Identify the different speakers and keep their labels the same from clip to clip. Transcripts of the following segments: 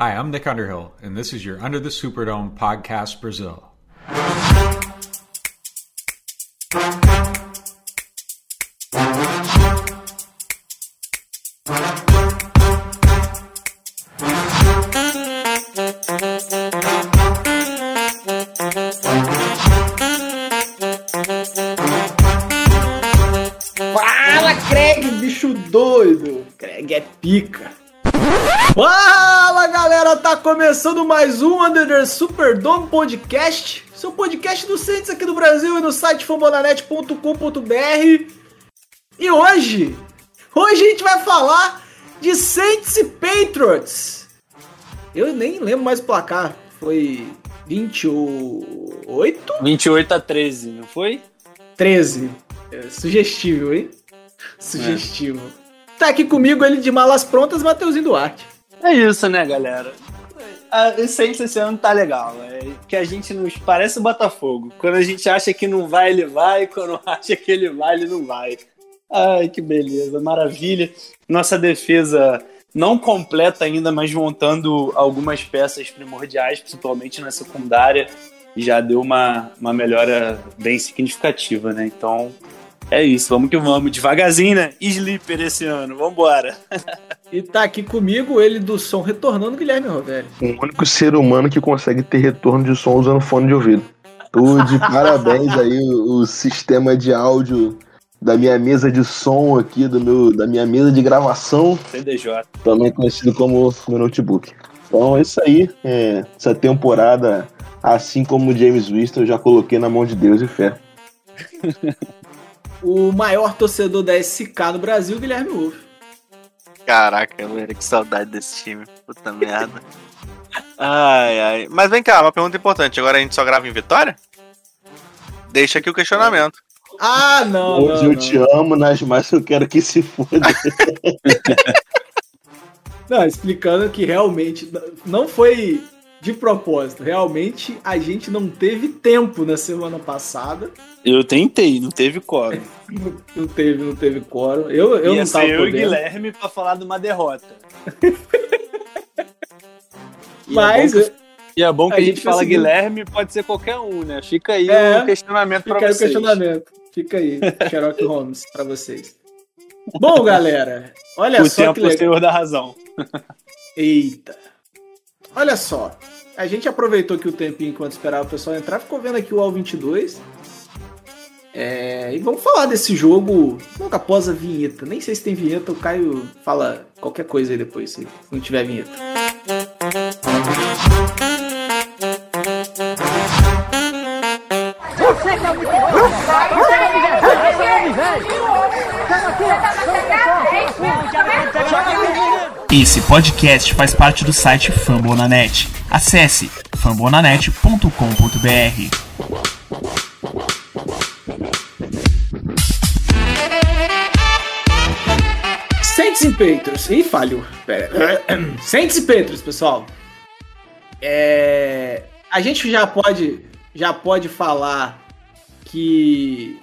Speaker 1: Hi, I'm Nick Underhill, and this is your Under the Superdome podcast, Brazil.
Speaker 2: Começando mais um Under the Superdome Podcast. Seu podcast do Saints aqui do Brasil e no site fambonanet.com.br. E hoje, hoje a gente vai falar de Saints e Patriots. Eu nem lembro mais o placar. Foi 28?
Speaker 3: 28 a 13, não foi?
Speaker 2: 13. É, sugestivo, hein? Sugestivo. Tá aqui comigo ele de malas prontas, Mateuzinho Duarte.
Speaker 3: É isso, né, galera? A essência esse ano tá legal. É que a gente nos parece o Botafogo. Quando a gente acha que não vai, ele vai. Quando acha que ele vai, ele não vai. Ai, que beleza, maravilha. Nossa defesa não completa ainda, mas montando algumas peças primordiais, principalmente na secundária, já deu uma, uma melhora bem significativa, né? Então, é isso, vamos que vamos. Devagarzinho, né? Sleeper esse ano, vambora.
Speaker 2: E tá aqui comigo ele do som retornando, Guilherme Rovelli.
Speaker 4: O único ser humano que consegue ter retorno de som usando fone de ouvido. Tô de parabéns aí o, o sistema de áudio da minha mesa de som aqui, do meu, da minha mesa de gravação,
Speaker 3: CDJ.
Speaker 4: também conhecido como meu notebook. Então é isso aí. é, essa temporada, assim como o James Winston, eu já coloquei na mão de Deus e fé.
Speaker 2: O maior torcedor da SK no Brasil, Guilherme Wolff.
Speaker 5: Caraca, velho, que saudade desse time. Puta merda. Ai, ai. Mas vem cá, uma pergunta importante. Agora a gente só grava em Vitória? Deixa aqui o questionamento.
Speaker 2: Ah, não,
Speaker 4: Hoje
Speaker 2: não,
Speaker 4: eu
Speaker 2: não.
Speaker 4: te amo, Nas, mas eu quero que se foda.
Speaker 2: Não, explicando que realmente não foi de propósito. Realmente a gente não teve tempo na semana passada.
Speaker 3: Eu tentei, não teve quórum.
Speaker 2: Não teve, não teve quórum. Eu, eu
Speaker 3: Ia
Speaker 2: não tava
Speaker 3: ser eu e. Guilherme pra falar de uma derrota.
Speaker 2: Mas
Speaker 3: E é bom que
Speaker 2: A
Speaker 3: a,
Speaker 2: gente
Speaker 3: gente fala
Speaker 2: conseguiu.
Speaker 3: Guilherme, pode ser qualquer um, né? Fica aí
Speaker 2: É,
Speaker 3: o questionamento
Speaker 2: fica
Speaker 3: pra
Speaker 2: aí o
Speaker 3: vocês.
Speaker 2: questionamento. Fica aí, Sherlock Holmes, pra vocês. Bom, galera, olha
Speaker 3: O
Speaker 2: só
Speaker 3: tempo
Speaker 2: que
Speaker 3: é o
Speaker 2: legal.
Speaker 3: senhor da razão.
Speaker 2: Eita. Olha só. A gente aproveitou aqui o tempinho enquanto esperava o pessoal entrar, ficou vendo aqui o All 22. É, e vamos falar desse jogo logo após a vinheta. Nem sei se tem vinheta, o Caio fala qualquer coisa aí depois, se não tiver vinheta.
Speaker 6: Esse podcast faz parte do site Fambonanet. Acesse fambonanet.com.br.
Speaker 2: Saints e Patriots. Ih, falhou. Pera. Saints e Patriots, pessoal. É, A gente já pode, já pode falar que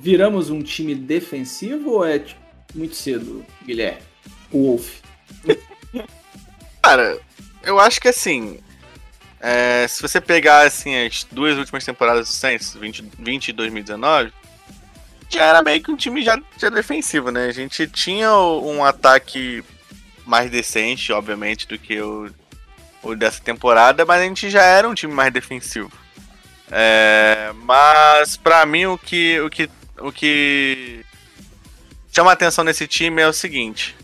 Speaker 2: viramos um time defensivo ou é tipo, muito cedo, Guilherme? O Wolf.
Speaker 5: Cara, eu acho que assim. é, se você pegar assim, as duas últimas temporadas do Saints, 20, 20 e 2019, já era meio que um time já, já defensivo, né? A gente tinha um ataque mais decente, obviamente, do que o, o dessa temporada, mas a gente já era um time mais defensivo. É, mas pra mim o que, o que o que chama atenção nesse time é o seguinte: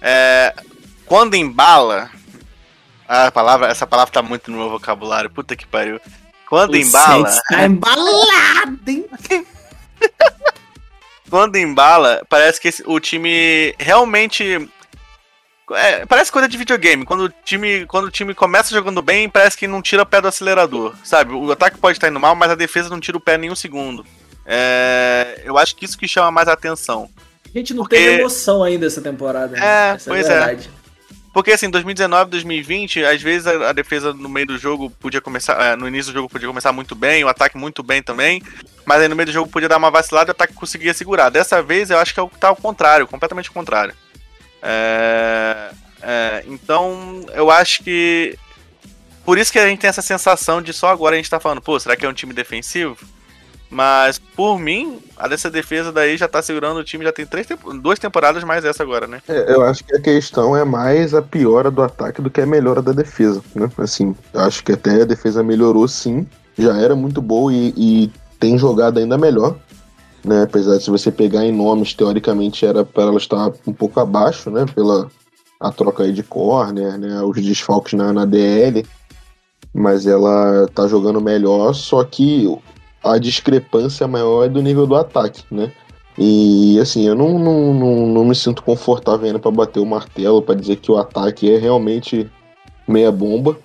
Speaker 5: é, quando embala, a palavra, essa palavra tá muito no meu vocabulário, puta que pariu. Quando embala,
Speaker 2: Saints tá embalado, hein?
Speaker 5: quando embala, parece que esse- o time realmente é, parece coisa de videogame. Quando o time, quando o time começa jogando bem, parece que não tira o pé do acelerador, sabe? O ataque pode estar indo mal, mas a defesa não tira o pé nem um segundo. É, eu acho que isso que chama mais atenção.
Speaker 2: A gente não
Speaker 5: Porque-
Speaker 2: teve emoção ainda essa temporada. né?
Speaker 5: É,
Speaker 2: Essa
Speaker 5: pois
Speaker 2: a
Speaker 5: é.
Speaker 2: verdade.
Speaker 5: Porque assim, 2019, 2020, às vezes a, a defesa no meio do jogo podia começar. é, no início do jogo podia começar muito bem, o ataque muito bem também. Mas aí no meio do jogo podia dar uma vacilada e o ataque conseguia segurar. Dessa vez eu acho que é o- tá ao contrário, completamente ao contrário. É, É, então, eu acho que. Por isso que a gente tem essa sensação de só agora a gente tá falando, pô, será que é um time defensivo? Mas, por mim, a dessa defesa daí já tá segurando o time, já tem três duas temporadas mais essa agora, né?
Speaker 4: É, eu acho que a questão é mais a piora do ataque do que a melhora da defesa, né? Assim, acho que até a defesa melhorou sim, já era muito boa e, e tem jogado ainda melhor, né? Apesar de se você pegar em nomes, teoricamente era para ela estar um pouco abaixo, né? Pela a troca aí de corner, né? Os desfalques na, na DL, mas ela tá jogando melhor, só que a discrepância maior é do nível do ataque, né? E assim, eu não, não, não, não me sinto confortável ainda para bater o martelo, para dizer que o ataque é realmente meia bomba.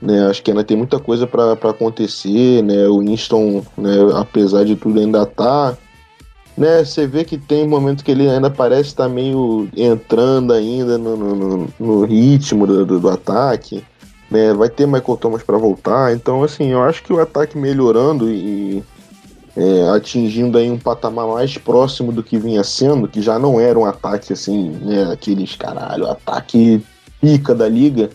Speaker 4: Né? Acho que ainda tem muita coisa para acontecer, né? O Winston, né, apesar de tudo, ainda tá. Né, você vê que tem momento que ele ainda parece estar meio entrando ainda no, no, no- no ritmo do, do, do ataque. Né? Vai ter Michael Thomas para voltar. Então, assim, eu acho que o ataque melhorando e é, atingindo aí um patamar mais próximo do que vinha sendo, que já não era um ataque assim, né, aqueles caralho, ataque pica da liga,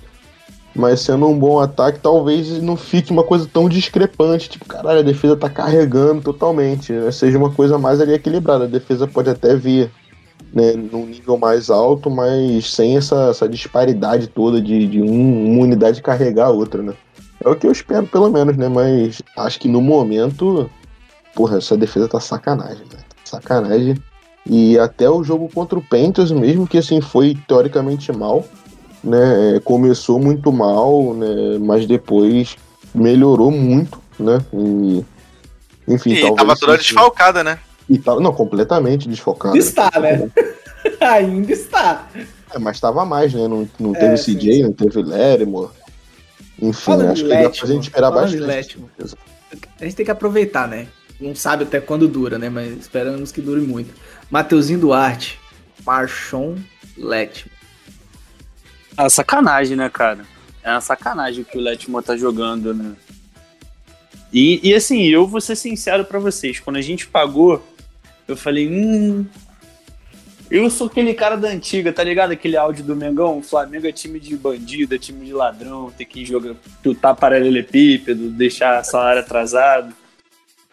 Speaker 4: mas sendo um bom ataque, talvez não fique uma coisa tão discrepante, tipo, caralho, a defesa tá carregando totalmente, né, seja uma coisa mais ali equilibrada, a defesa pode até vir né, num nível mais alto, mas sem essa, essa disparidade toda de, de um- uma unidade carregar a outra, né. É o que eu espero, pelo menos, né, mas acho que no momento porra, essa defesa tá sacanagem, né? Sacanagem. E até o jogo contra o Panthers, mesmo que assim foi teoricamente mal, né? é, Começou muito mal, né? Mas depois melhorou muito, né? E, enfim,
Speaker 5: E
Speaker 4: talvez
Speaker 5: tava toda desfalcada, né?
Speaker 4: E tava, não, completamente desfocado.
Speaker 2: Está, né? Ainda está.
Speaker 4: É, mas tava mais, né? Não, não
Speaker 2: É,
Speaker 4: teve
Speaker 2: sim,
Speaker 4: CJ,
Speaker 2: sim.
Speaker 4: não teve Lerimo. Enfim,
Speaker 2: Falando
Speaker 4: acho que dá pra gente esperar
Speaker 2: falando
Speaker 4: bastante.
Speaker 2: A gente tem que aproveitar, né? Não sabe até quando dura, né? Mas esperamos que dure muito. Mateuzinho Duarte, Marchon Letmo.
Speaker 3: É uma sacanagem, né, cara? É uma sacanagem o que o Letmo tá jogando, né? E, e assim, eu vou ser sincero pra vocês, quando a gente pagou, eu falei, hum. Eu sou aquele cara da antiga, tá ligado? Aquele áudio do Mengão, o Flamengo é time de bandido, é time de ladrão, tem que jogar, chutar paralelepípedo, deixar salário atrasado.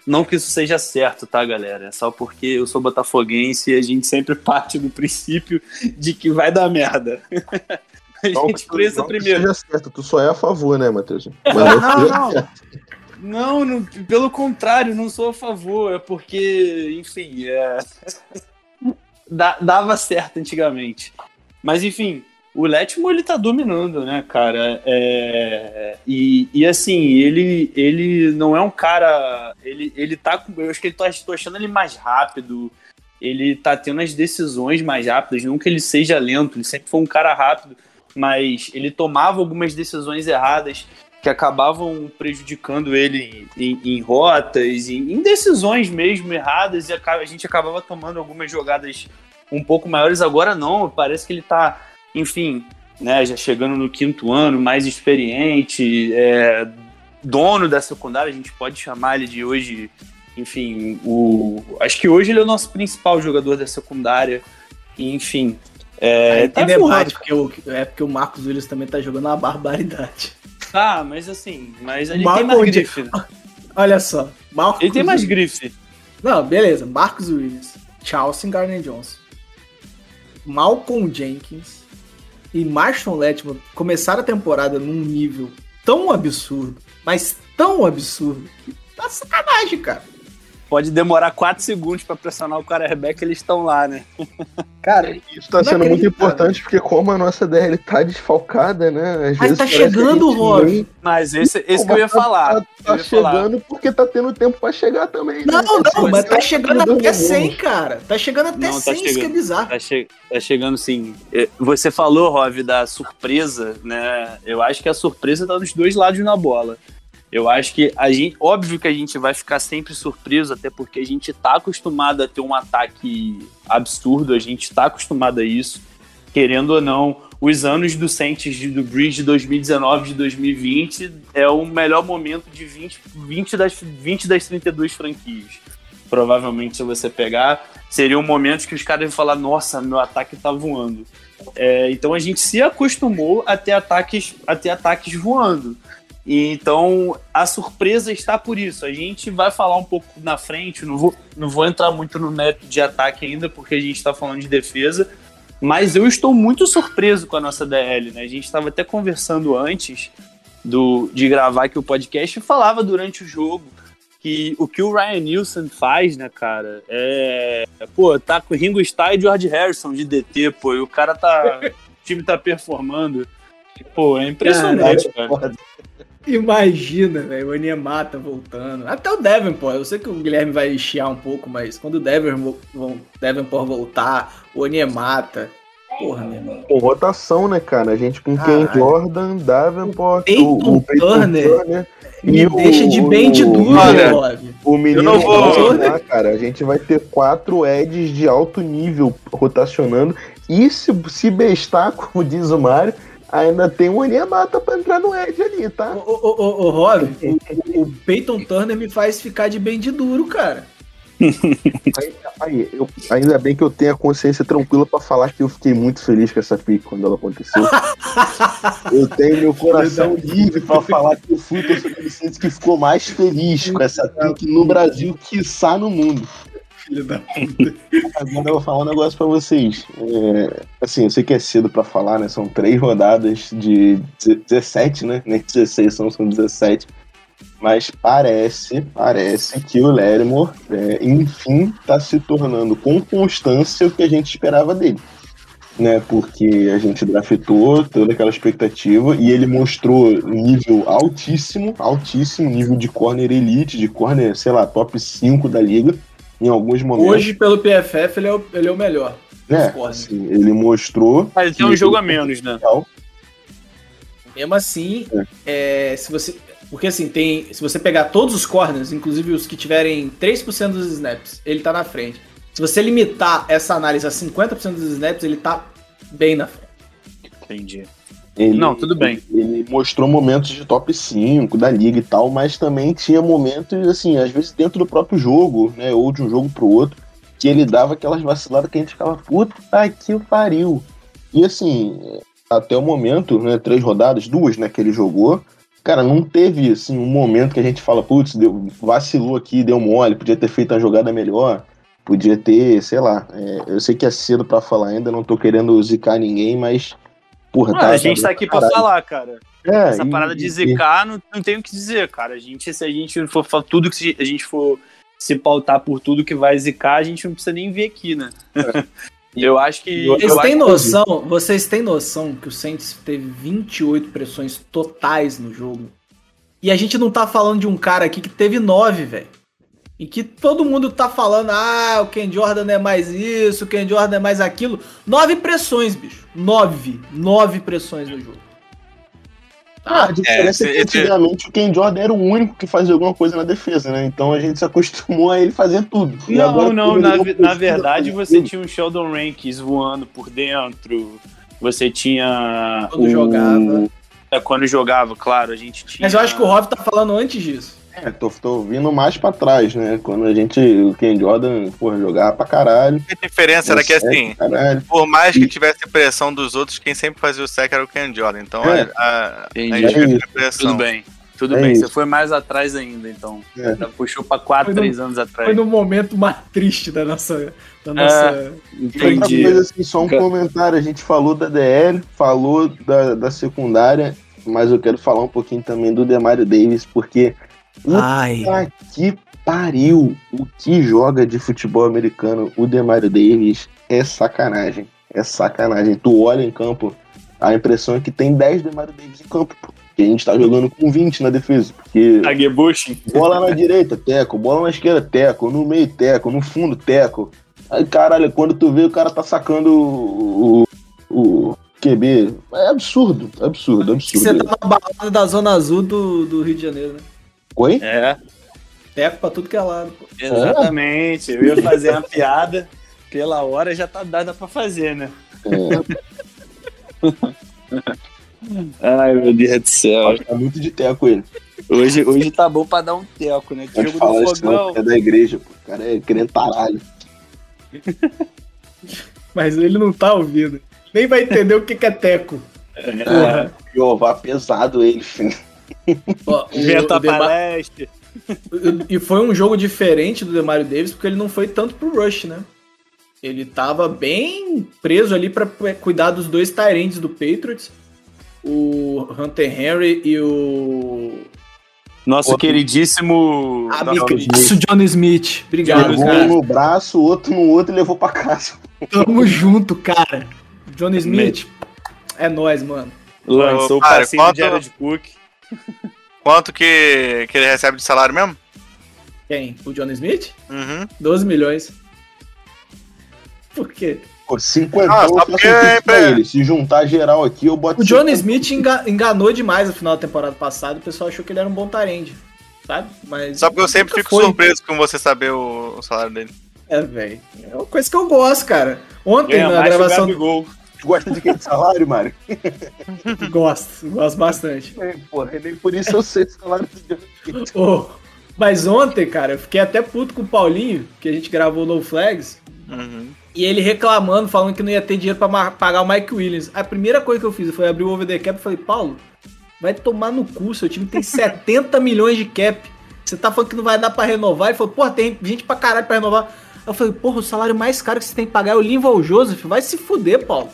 Speaker 3: Não que isso seja certo, tá, galera? É só porque eu sou botafoguense e a gente sempre parte do princípio de que vai dar merda. A
Speaker 4: Não
Speaker 3: gente
Speaker 4: que-
Speaker 3: pensa
Speaker 4: não que
Speaker 3: primeiro.
Speaker 4: seja certo, tu só é a favor, né, Matheus? Mas
Speaker 3: Não,
Speaker 4: não
Speaker 3: não. Não, não, pelo contrário, não sou a favor. É porque, enfim, é... Dava certo antigamente. Mas, enfim, o Letmo ele tá dominando, né, cara? É... E, e assim, ele, ele não é um cara. Ele, ele tá com. Eu acho que ele tá, tô achando ele mais rápido. Ele tá tendo as decisões mais rápidas. Não que ele seja lento, ele sempre foi um cara rápido. Mas ele tomava algumas decisões erradas que acabavam prejudicando ele em, em- em rotas, em, em decisões mesmo erradas, e aca- a gente acabava tomando algumas jogadas um pouco maiores. Agora não, parece que ele tá, enfim, né, já chegando no quinto ano, mais experiente, é, dono da secundária, a gente pode chamar ele de hoje, enfim, o, acho que hoje ele é o nosso principal jogador da secundária, enfim. É,
Speaker 2: Aí
Speaker 3: tá
Speaker 2: debate, porque o, é porque o Marcos Williams também tá jogando uma barbaridade.
Speaker 3: Tá, mas assim, mas ele
Speaker 2: Mal
Speaker 3: tem mais grife. né?
Speaker 2: Olha só. Marcos
Speaker 3: Ele tem mais
Speaker 2: Williams-
Speaker 3: grife.
Speaker 2: Não, beleza. Marcos Williams, Charles Gardner Johnson, Malcolm Jenkins e Marston Letman começaram a temporada num nível tão absurdo, mas tão absurdo, que tá sacanagem, cara.
Speaker 3: Pode demorar 4 segundos pra pressionar o quarterback, eles estão lá, né?
Speaker 2: Cara,
Speaker 4: Isso tá sendo muito importante, porque como a nossa DL tá desfalcada, né? Às
Speaker 2: Mas tá chegando, Rob.
Speaker 4: nem-
Speaker 3: Mas esse, esse que eu ia
Speaker 4: tá-
Speaker 3: falar.
Speaker 4: Tá, tá
Speaker 3: ia falar.
Speaker 4: chegando porque tá tendo tempo pra chegar também.
Speaker 2: não,
Speaker 4: né?
Speaker 2: não, mas tá
Speaker 4: é
Speaker 2: chegando
Speaker 4: jogador
Speaker 2: até
Speaker 4: de
Speaker 2: 100,
Speaker 4: bons.
Speaker 2: cara. Tá chegando até
Speaker 3: Não, tá
Speaker 2: 100, isso que é
Speaker 3: chegando.
Speaker 2: bizarro.
Speaker 3: Tá, che- tá chegando sim. É, Você falou, Rov, da surpresa, né? Eu acho que a surpresa tá nos dois lados na bola. Eu acho que a gente. Óbvio que a gente vai ficar sempre surpreso, até porque a gente tá acostumado a ter um ataque absurdo, a gente tá acostumado a isso. Querendo ou não, os anos do Saints do Bridge de 2019 de 2020 é o melhor momento de 20, 20, das, 20 das 32 franquias. Provavelmente, se você pegar. seriam momentos que os caras iam falar: nossa, meu ataque tá voando. É, então a gente se acostumou a ter ataques, a ter ataques voando. E então a surpresa está por isso. A gente vai falar um pouco na frente, não vou, não vou entrar muito no método de ataque ainda, porque a gente está falando de defesa. Mas eu estou muito surpreso com a nossa DL, né? A gente estava até conversando antes do, de gravar aqui o podcast e falava durante o jogo que o que o Ryan Nielsen faz, né, cara, é. Pô, tá com o Ringo Starr e George Harrison de DT, pô, e o cara tá. o time tá performando. Pô, é impressionante, cara.
Speaker 2: Imagina, velho, o Onyemata voltando. Até o Davenport, eu sei que o Guilherme vai chiar um pouco, mas quando o Davenport voltar, o Onyemata. Porra, meu irmão.
Speaker 4: Pô, rotação, né, cara? A gente com Ken Jordan, Davenport,
Speaker 2: Peyton
Speaker 4: o, o Peyton
Speaker 2: Turner.
Speaker 4: Turner.
Speaker 2: Me
Speaker 4: E o-
Speaker 2: deixa de bem de
Speaker 4: o-
Speaker 2: duro, Love.
Speaker 4: O menino
Speaker 5: não vou-
Speaker 4: vai voltar, cara. A gente vai ter quatro Eds de alto nível rotacionando. E se, se bestar, como diz o Mário, ainda tem um Onyemata pra entrar no Ed ali, tá?
Speaker 2: Ô, ô, ô, ô, Rob, o, o Peyton Turner me faz ficar de bem de duro, cara.
Speaker 4: Aí, aí, eu- ainda bem que eu tenho a consciência tranquila pra falar que eu fiquei muito feliz com essa pique quando ela aconteceu. eu tenho meu coração livre pra falar que eu fui o torcedor que ficou mais feliz com essa pique no Brasil, quiçá no mundo.
Speaker 2: Filho da
Speaker 4: Agora eu vou falar um negócio pra vocês. É, assim, eu sei que é cedo pra falar, né? São três rodadas de 17, né? Nem 16 são, são 17. Mas parece, parece que o Lermor, é, enfim, tá se tornando com constância o que a gente esperava dele. Né, porque a gente draftou toda aquela expectativa e ele mostrou nível altíssimo, altíssimo, nível de corner elite, de corner, sei lá, top 5 da liga, em alguns momentos.
Speaker 2: Hoje, pelo PFF, ele é o, ele é o melhor. dos corners.
Speaker 4: assim, ele mostrou
Speaker 3: Mas tem um jogo a menos, né?
Speaker 2: Mesmo assim, é, se você. Porque assim, tem. Se você pegar todos os corners, inclusive os que tiverem 3% dos snaps, ele tá na frente. Se você limitar essa análise a 50% dos snaps, ele tá bem na frente.
Speaker 3: Entendi.
Speaker 4: Ele,
Speaker 3: Não, tudo bem.
Speaker 4: Ele mostrou momentos de top 5 da liga e tal, mas também tinha momentos, assim, às vezes dentro do próprio jogo, né? Ou de um jogo pro outro, que ele dava aquelas vaciladas que a gente ficava, puta que pariu. E assim, até o momento, né? Três rodadas, duas, né, que ele jogou. Cara, não teve assim um momento que a gente fala, putz, vacilou aqui, deu mole, podia ter feito uma jogada melhor, podia ter, sei lá. é, eu sei que é cedo pra falar ainda, não tô querendo zicar ninguém, mas. Porra,
Speaker 3: Ah, a gente tá aqui pra
Speaker 4: caralho.
Speaker 3: falar, cara.
Speaker 4: É,
Speaker 3: Essa
Speaker 4: e-
Speaker 3: parada de
Speaker 4: e-
Speaker 3: zicar, não, não tem o que dizer, cara. A gente, se a gente for tudo que a gente for se pautar por tudo que vai zicar, a gente não precisa nem vir aqui, né? Eu acho que.
Speaker 2: Vocês têm noção, vocês têm noção que o Saints teve 28 pressões totais no jogo? E a gente não tá falando de um cara aqui que teve 9, velho. E que todo mundo tá falando, ah, o Ken Jordan é mais isso, o Ken Jordan é mais aquilo. Nove pressões, bicho. Nove. Nove pressões no jogo.
Speaker 4: Ah, a diferença é,
Speaker 5: esse-
Speaker 4: que antigamente o Ken Jordan era o único que fazia alguma coisa na defesa, né? Então a gente se acostumou a ele fazer tudo. E
Speaker 3: Não,
Speaker 4: agora
Speaker 3: não, na, na verdade você
Speaker 4: tudo.
Speaker 3: tinha um Sheldon Rankins voando por dentro, você tinha.
Speaker 2: Quando
Speaker 3: o-
Speaker 2: jogava.
Speaker 3: É, quando jogava, claro, a gente tinha.
Speaker 2: Mas eu acho que o Rob tá falando antes disso.
Speaker 4: É, tô, tô vindo mais pra trás, né? Quando a gente, o Ken Jordan, porra, jogava pra caralho.
Speaker 5: A diferença era que assim,
Speaker 4: Caralho.
Speaker 5: por mais que tivesse pressão dos outros, quem sempre fazia o sec era o Ken Jordan. Então
Speaker 4: É.
Speaker 5: a, a, a gente
Speaker 4: É
Speaker 5: viu
Speaker 4: isso.
Speaker 5: a pressão.
Speaker 3: Tudo bem. Tudo
Speaker 4: É
Speaker 3: bem,
Speaker 4: isso.
Speaker 3: você foi mais atrás ainda, então.
Speaker 4: É.
Speaker 3: Já Puxou pra 4,
Speaker 2: Foi no-
Speaker 3: 3 anos
Speaker 2: Foi
Speaker 3: atrás.
Speaker 2: no momento mais triste da nossa. Da nossa...
Speaker 4: Outra
Speaker 3: Entendi.
Speaker 4: coisa, assim, só um comentário. A gente falou da DL, falou da, da secundária, mas eu quero falar um pouquinho também do Demario Davis, porque
Speaker 2: Ai.
Speaker 4: Puta que pariu! O que joga de futebol americano o Demario Davis é sacanagem. É sacanagem. Tu olha em campo, a impressão é que tem 10 Demario Davis em campo, pô. Que a gente tá jogando com 20 na defesa. Porque
Speaker 3: Agebushi.
Speaker 4: bola na direita, teco, bola na esquerda, teco, no meio, teco, no fundo, teco. Aí, caralho, quando tu vê, o cara tá sacando o, o, o QB. É absurdo, absurdo,
Speaker 2: Você
Speaker 4: absurdo.
Speaker 2: tá na balada da Zona Azul do, do Rio de Janeiro, né?
Speaker 4: Oi?
Speaker 3: É,
Speaker 2: Teco pra tudo que é lado. pô.
Speaker 3: exatamente. Eu ia fazer uma piada, pela hora já tá dada pra fazer, né? Ai, meu Deus do céu.
Speaker 4: Tá muito de teco ele.
Speaker 3: Hoje, hoje tá bom pra dar um teco, né?
Speaker 4: Pode
Speaker 3: Jogo
Speaker 4: falar
Speaker 3: do
Speaker 4: isso não,
Speaker 3: fogão.
Speaker 4: é da igreja, pô. O cara é cretaralho.
Speaker 2: Mas ele não tá ouvindo. Nem vai entender o que, que é teco.
Speaker 4: É, Jeová pesado ele, filho.
Speaker 2: Ó, o-
Speaker 3: Vento
Speaker 2: o
Speaker 3: palestra.
Speaker 2: E foi um jogo diferente do Demario Davis, porque ele não foi tanto pro Rush, né? Ele tava bem preso ali pra cuidar dos dois Tyrands do Patriots. O Hunter Henry e o.
Speaker 3: Nosso
Speaker 4: Outro.
Speaker 3: queridíssimo.
Speaker 2: Amigaço John Smith. Obrigado,
Speaker 4: Pegou um
Speaker 2: cara.
Speaker 4: no braço, outro no outro e levou pra casa.
Speaker 2: Tamo junto, cara. John Smith. É nóis, mano.
Speaker 3: Lançou o
Speaker 5: Cara,
Speaker 3: passinho de Jared Cook.
Speaker 5: Quanto que, que ele recebe de salário mesmo?
Speaker 2: Quem? O John Smith?
Speaker 5: Uhum.
Speaker 2: 12 milhões. Por quê?
Speaker 4: Pô, 50
Speaker 5: Ah,
Speaker 4: eu
Speaker 5: só
Speaker 4: faço
Speaker 5: porque é
Speaker 4: pra ele. Se juntar geral aqui, eu boto
Speaker 2: O John
Speaker 4: 50.
Speaker 2: Smith enga- enganou demais no final da temporada passada. O pessoal achou que ele era um bom tarende. Sabe? Mas.
Speaker 5: Só porque eu sempre fico
Speaker 2: foi.
Speaker 5: surpreso com você saber o, o salário dele.
Speaker 2: É, velho. É uma coisa que eu gosto, cara. Ontem,
Speaker 3: Ganha
Speaker 2: na
Speaker 3: mais que
Speaker 4: Gosta de aquele salário, Mário?
Speaker 2: Gosto, gosto bastante.
Speaker 4: É, porra, nem por isso eu sei o salário do.
Speaker 2: Ô, mas ontem, cara, eu fiquei até puto com o Paulinho, que a gente gravou No Flags.
Speaker 5: Uhum.
Speaker 2: E ele reclamando, falando que não ia ter dinheiro pra ma- pagar o Mike Williams. A primeira coisa que eu fiz foi abrir o over the cap e falei, Paulo, vai tomar no cu, seu time tem 70 milhões de cap. Você tá falando que não vai dar pra renovar? Ele falou, porra, tem gente pra caralho pra renovar. Aí eu falei, porra, o salário mais caro que você tem que pagar é o Linval Joseph. Vai se fuder, Paulo.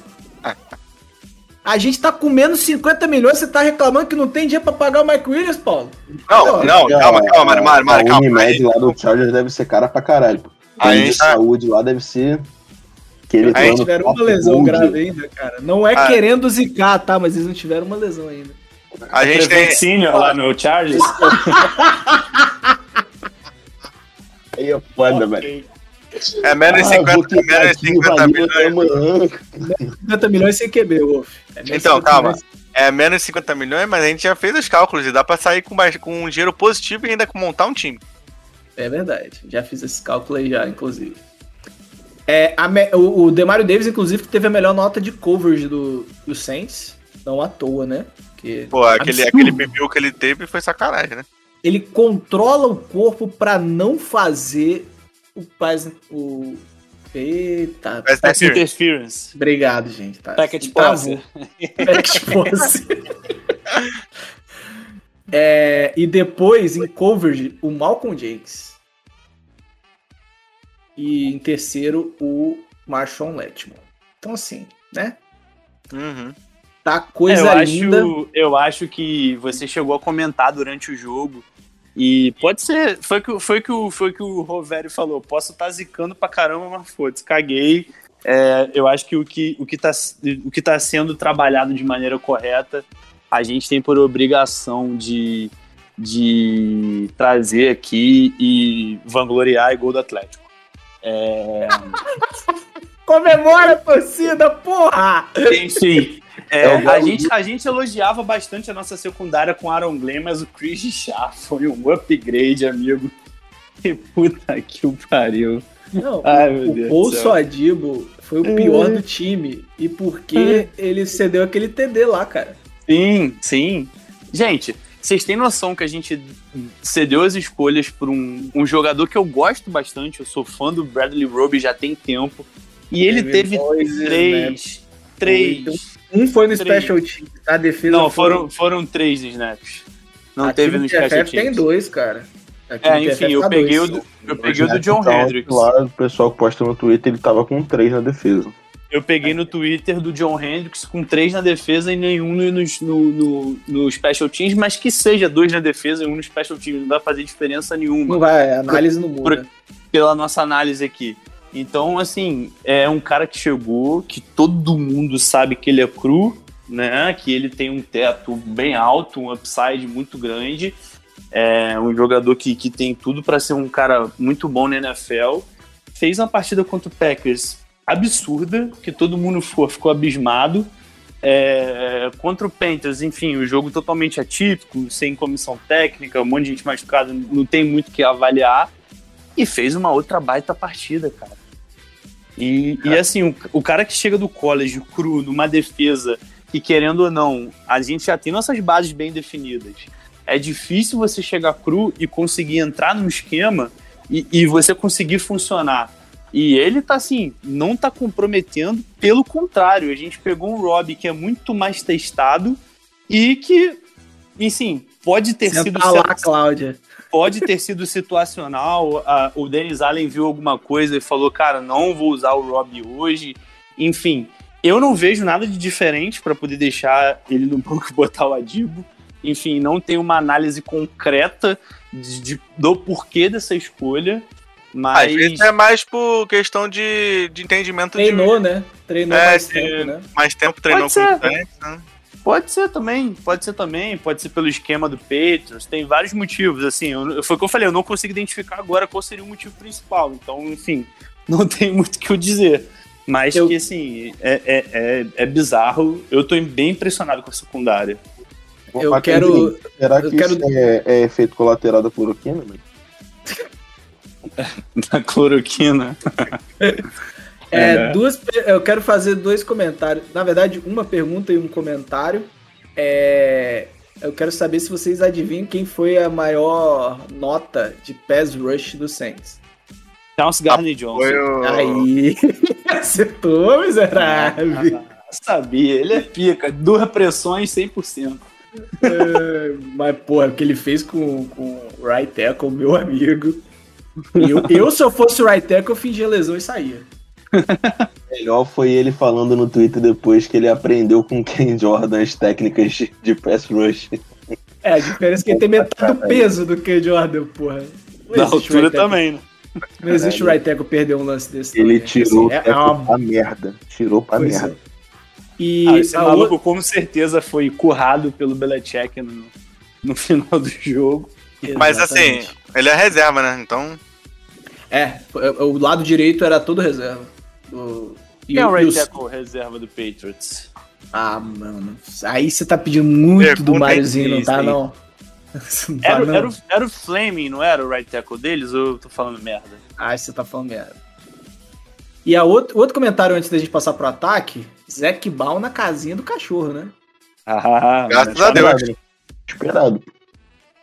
Speaker 2: A gente tá com menos 50 milhões, você tá reclamando que não tem dinheiro pra pagar o Mike Williams, Paulo?
Speaker 5: Não, não, calma, calma, Mário, Mário, Mário,
Speaker 4: A
Speaker 5: calma.
Speaker 4: Unimed lá do Chargers deve ser cara pra caralho. pô.
Speaker 5: Aí
Speaker 4: Plano de
Speaker 5: tá.
Speaker 4: saúde lá deve ser.
Speaker 5: Aí
Speaker 4: plano
Speaker 2: Eles tiveram
Speaker 4: top
Speaker 2: uma lesão
Speaker 4: gold.
Speaker 2: grave ainda, cara. Não é
Speaker 5: Ah.
Speaker 2: querendo zicar, tá? Mas eles não tiveram uma lesão ainda.
Speaker 5: A gente tem.
Speaker 3: Senior lá no Chargers.
Speaker 4: Aí é foda, velho.
Speaker 5: É menos de
Speaker 4: Ah, vou
Speaker 5: 50,
Speaker 4: ficar
Speaker 5: menos de
Speaker 4: aqui
Speaker 5: 50
Speaker 4: valendo até
Speaker 5: milhões.
Speaker 4: amanhã.
Speaker 2: 50 milhões sem QB, Wolf. É
Speaker 5: Então,
Speaker 2: 50
Speaker 5: calma.
Speaker 2: milhões.
Speaker 5: É menos de 50 milhões, mas a gente já fez os cálculos e dá pra sair com, mais, com um dinheiro positivo e ainda com montar um time.
Speaker 2: É verdade. Já fiz esse cálculo aí já, inclusive. É, a me- o, o Demario Davis, inclusive, que teve a melhor nota de coverage do, do Saints. Não à toa, né? Porque
Speaker 5: Pô, aquele,
Speaker 2: absurdo.
Speaker 5: aquele PBU que ele teve foi sacanagem, né?
Speaker 2: Ele controla o corpo pra não fazer o pass... O... Eita.
Speaker 5: Pass
Speaker 3: Pass
Speaker 5: interference.
Speaker 3: Interference.
Speaker 2: Obrigado, gente. Tá,
Speaker 3: Packet
Speaker 2: travou. Packet posse. É, e depois, em coverage, o Malcolm Jakes. E em terceiro, o Marshawn Letmore. Então, assim, né?
Speaker 5: Uhum.
Speaker 2: Tá
Speaker 3: É,
Speaker 2: coisa
Speaker 3: eu,
Speaker 2: linda.
Speaker 3: acho, eu acho que você chegou a comentar durante o jogo. E pode ser. Foi que, foi que, o, foi que o Rovério falou. Posso estar zicando pra caramba, mas foda-se, caguei. É, eu acho que o que, o, que tá, o que tá sendo trabalhado de maneira correta, a gente tem por obrigação de, de trazer aqui e vangloriar e gol do Atlético. É,
Speaker 2: Comemora, torcida, porra!
Speaker 3: Enfim, é,
Speaker 4: É
Speaker 3: a, gente, a gente elogiava bastante a nossa secundária com Aaron Glenn, mas o Chris Chá foi um upgrade, amigo. Que puta que o pariu.
Speaker 2: Não,
Speaker 3: Ai, meu
Speaker 2: o Paul
Speaker 3: céu.
Speaker 2: Sodibo foi o pior do time. E porque ele cedeu aquele TD lá, cara.
Speaker 3: Sim, sim. Gente, vocês têm noção que a gente cedeu as escolhas por um, um jogador que eu gosto bastante, eu sou fã do Bradley Roby já tem tempo, e ele
Speaker 2: Teve
Speaker 3: teve
Speaker 2: dois
Speaker 3: três, três,
Speaker 2: Um foi no
Speaker 3: Três.
Speaker 2: Special Team, a defesa
Speaker 3: não,
Speaker 2: foi-
Speaker 3: foram, foram três snaps. Não
Speaker 2: Aqui
Speaker 3: teve no Special
Speaker 2: TFF tem
Speaker 3: Teams.
Speaker 2: dois, cara. Aqui
Speaker 3: É, enfim, eu
Speaker 2: tá
Speaker 3: peguei, o
Speaker 2: dois.
Speaker 3: do, eu peguei o do John
Speaker 4: então,
Speaker 3: Hendricks.
Speaker 4: Lá, o pessoal que posta no Twitter, ele tava com três na defesa.
Speaker 3: Eu peguei no Twitter do John Hendricks com três na defesa e nenhum no, no, no, no Special Teams, mas que seja dois na defesa e um no Special Teams. Não vai fazer diferença nenhuma
Speaker 2: Não vai, a análise não muda.
Speaker 3: pela nossa análise aqui. Então, assim, é um cara que chegou, que todo mundo sabe que ele é cru, né? Que ele tem um teto bem alto, um upside muito grande. É um jogador que, que tem tudo para ser um cara muito bom na NFL. Fez uma partida contra o Packers absurda, que todo mundo ficou, ficou abismado. É, contra o Panthers, enfim, o jogo totalmente atípico, sem comissão técnica, um monte de gente machucada, não tem muito o que avaliar. E fez uma outra baita partida, cara. E, e assim, o, o cara que chega do college cru, numa defesa, que querendo ou não, a gente já tem nossas bases bem definidas. É difícil você chegar cru e conseguir entrar num esquema e, e você conseguir funcionar. E ele tá assim, não tá comprometendo, pelo contrário, a gente pegou um Rob que é muito mais testado e que, enfim, pode ter
Speaker 2: Senta
Speaker 3: sido
Speaker 2: lá, Cláudia.
Speaker 3: Pode ter sido situacional. a- o Dennis Allen viu alguma coisa e falou, cara, não vou usar o Rob hoje. Enfim, eu não vejo nada de diferente para poder deixar ele no banco e botar o Adibo. Enfim, não tem uma análise concreta de, de- do porquê dessa escolha. Mas
Speaker 5: Às vezes é mais por questão de, de entendimento
Speaker 2: Treinou,
Speaker 5: de
Speaker 2: né? Treinou
Speaker 5: É,
Speaker 2: mais tempo, né?
Speaker 5: mais tempo, treinou
Speaker 3: Pode
Speaker 5: com
Speaker 3: ser.
Speaker 5: o Saints, né?
Speaker 3: Pode ser também, pode ser também, pode ser pelo esquema do Patriots, tem vários motivos, assim, eu, foi o que eu falei, eu não consigo identificar agora qual seria o motivo principal, então, enfim, não tem muito o que eu dizer. Mas
Speaker 2: Eu-
Speaker 3: que, assim, é, é, é, é bizarro, eu tô bem impressionado com a secundária.
Speaker 2: Eu
Speaker 4: Mas,
Speaker 2: quero-
Speaker 4: Será
Speaker 2: eu
Speaker 4: que
Speaker 2: quero-
Speaker 4: isso é, é efeito colateral da cloroquina? mano?
Speaker 3: Da cloroquina.
Speaker 2: É,
Speaker 3: É.
Speaker 2: duas, eu quero fazer dois comentários. Na verdade, uma pergunta e um comentário. É, eu quero saber se vocês adivinham quem foi a maior nota de pass rush do Saints.
Speaker 3: Charles Garner Johnson.
Speaker 5: O...
Speaker 2: Aí, acertou, miserável.
Speaker 3: Ah, sabia, ele é pica, duas pressões 100%.
Speaker 2: É, Mas, porra, o que ele fez com, com o right tackle, meu amigo. Eu, eu, se eu fosse o right tackle, eu fingia lesão e saía.
Speaker 4: Melhor foi ele falando no Twitter depois que ele aprendeu com Ken Jordan as técnicas de, de pass rush.
Speaker 2: É, a diferença é que ele tem metade do peso do que Jordan, porra. Não existe
Speaker 3: altura
Speaker 2: right
Speaker 3: também, né?
Speaker 2: Não existe o right tackle perder um lance desse.
Speaker 4: Ele
Speaker 2: também.
Speaker 4: tirou
Speaker 2: Assim, é,
Speaker 4: é,
Speaker 2: é uma
Speaker 4: pra merda. Tirou pra
Speaker 2: Pois
Speaker 4: merda.
Speaker 2: é. E
Speaker 3: Ah, esse maluco
Speaker 2: outra-
Speaker 3: com certeza foi currado pelo Belichick no, no final do jogo.
Speaker 5: Mas assim,
Speaker 2: Exatamente.
Speaker 5: ele é reserva, né? Então,
Speaker 2: É, o lado direito era todo reserva. O,
Speaker 3: Quem é o right tackle reserva do Patriots?
Speaker 2: Ah, mano. Aí você tá pedindo muito do
Speaker 5: Pergunta
Speaker 2: Máriozinho, não tá, não? Tá,
Speaker 3: Era,
Speaker 2: não?
Speaker 3: era, o, era o Fleming, não era o right tackle deles? Ou eu tô falando merda?
Speaker 2: Ah, você tá falando merda. E a outro, outro comentário antes da gente passar pro ataque: Zac Ball na casinha do cachorro, né?
Speaker 3: Ah,
Speaker 5: Graças a Deus.
Speaker 4: Esperado.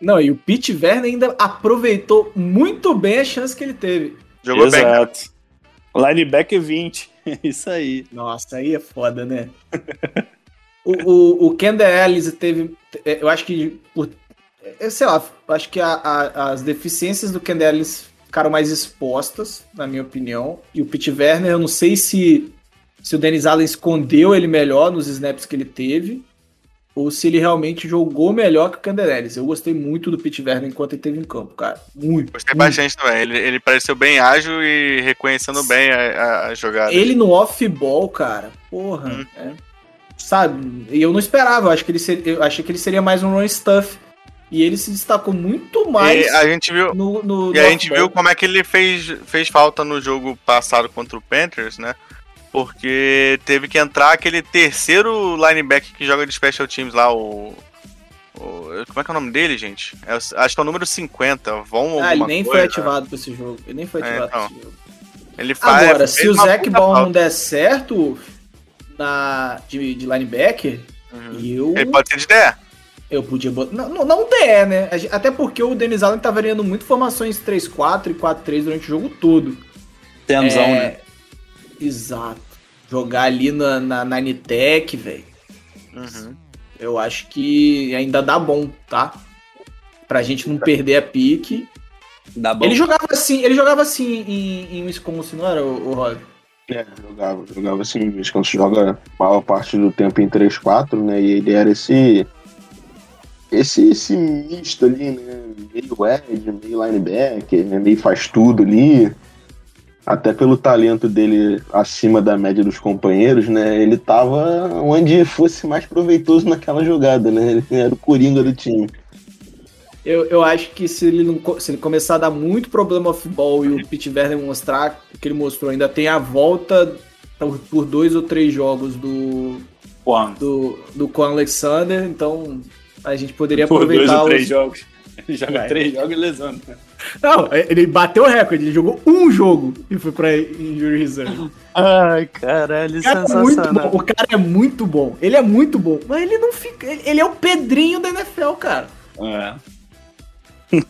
Speaker 2: Não, e o Pete Werner ainda aproveitou muito bem a chance que ele teve.
Speaker 5: jogou bem.
Speaker 3: Linebacker 20. Isso aí.
Speaker 2: Nossa, aí é foda, né? o, o, o Kendall Ellis teve. Eu acho que. Por, é, sei lá, acho que a- a- as deficiências do Kendall Ellis ficaram mais expostas, na minha opinião. E o Pete Werner, eu não sei se, se o Dennis Allen escondeu ele melhor nos snaps que ele teve. Ou se ele realmente jogou melhor que o Ellis. Eu gostei muito do Pete Werner enquanto ele esteve em campo, cara. Muito.
Speaker 5: Gostei
Speaker 2: muito.
Speaker 5: bastante também. Ele, ele pareceu bem ágil e reconhecendo bem a, a, jogada.
Speaker 2: Ele no off-ball, cara, porra,
Speaker 5: Hum.
Speaker 2: é. sabe? E eu não esperava, eu, acho que ele ser, eu achei que ele seria mais um run stuff. E ele se destacou muito mais
Speaker 5: E a gente viu.
Speaker 2: no, no
Speaker 5: E a gente viu como é que ele fez, fez falta no jogo passado contra o Panthers, né? Porque teve que entrar aquele terceiro linebacker que joga de special teams lá, o. o- como é que é o nome dele, gente? É acho que é o número 50, Von
Speaker 2: Ah, ele nem foi
Speaker 5: coisa.
Speaker 2: ativado pra esse jogo. Ele nem foi
Speaker 5: É,
Speaker 2: ativado pra
Speaker 5: então.
Speaker 2: esse jogo.
Speaker 5: Ele faz,
Speaker 2: Agora, se o Zac Ball não der certo na, de, de linebacker,
Speaker 5: Uhum.
Speaker 2: eu,
Speaker 5: Ele pode ser de 10.
Speaker 2: eu podia botar. Não, não, não der, né? Até porque o Dennis Allen tá variando muito formações 3-4 e 4-3 durante o jogo todo.
Speaker 3: Tenzão,
Speaker 2: É,
Speaker 3: né?
Speaker 2: Exato. Jogar ali na, na, na Nitec, velho.
Speaker 5: Uhum.
Speaker 2: Eu acho que ainda dá bom, tá? Pra gente não perder a pique.
Speaker 3: Dá bom.
Speaker 2: Ele jogava assim, ele jogava assim em, em Wisconsin, não era, o, Rod?
Speaker 4: É, jogava, jogava assim, o Wisconsin joga a maior parte do tempo em 3-4, né? E ele era esse. Esse, esse misto ali, né? Meio edge, meio linebacker, né? meio faz tudo ali. Até pelo talento dele acima da média dos companheiros, né? Ele tava onde fosse mais proveitoso naquela jogada, né? Ele era o coringa do time.
Speaker 2: Eu, eu acho que se ele, não, se ele começar a dar muito problema off-ball e o Pete Werner mostrar o que ele mostrou, ainda tem a volta por, por dois ou três jogos do,
Speaker 3: Quando?
Speaker 2: do, do Con Alexander, então a gente poderia
Speaker 3: Por dois
Speaker 2: aproveitar
Speaker 3: ou três
Speaker 2: os...
Speaker 3: jogos. Ele joga
Speaker 2: Vai.
Speaker 3: três jogos e lesão.
Speaker 2: Não, ele bateu o recorde, ele jogou um jogo e foi pra Injury Reserve.
Speaker 3: Ai, caralho,
Speaker 2: O cara, é muito bom, o cara é muito bom, ele é muito bom, mas ele não fica. Ele, ele é o Pedrinho da NFL, cara.
Speaker 3: É.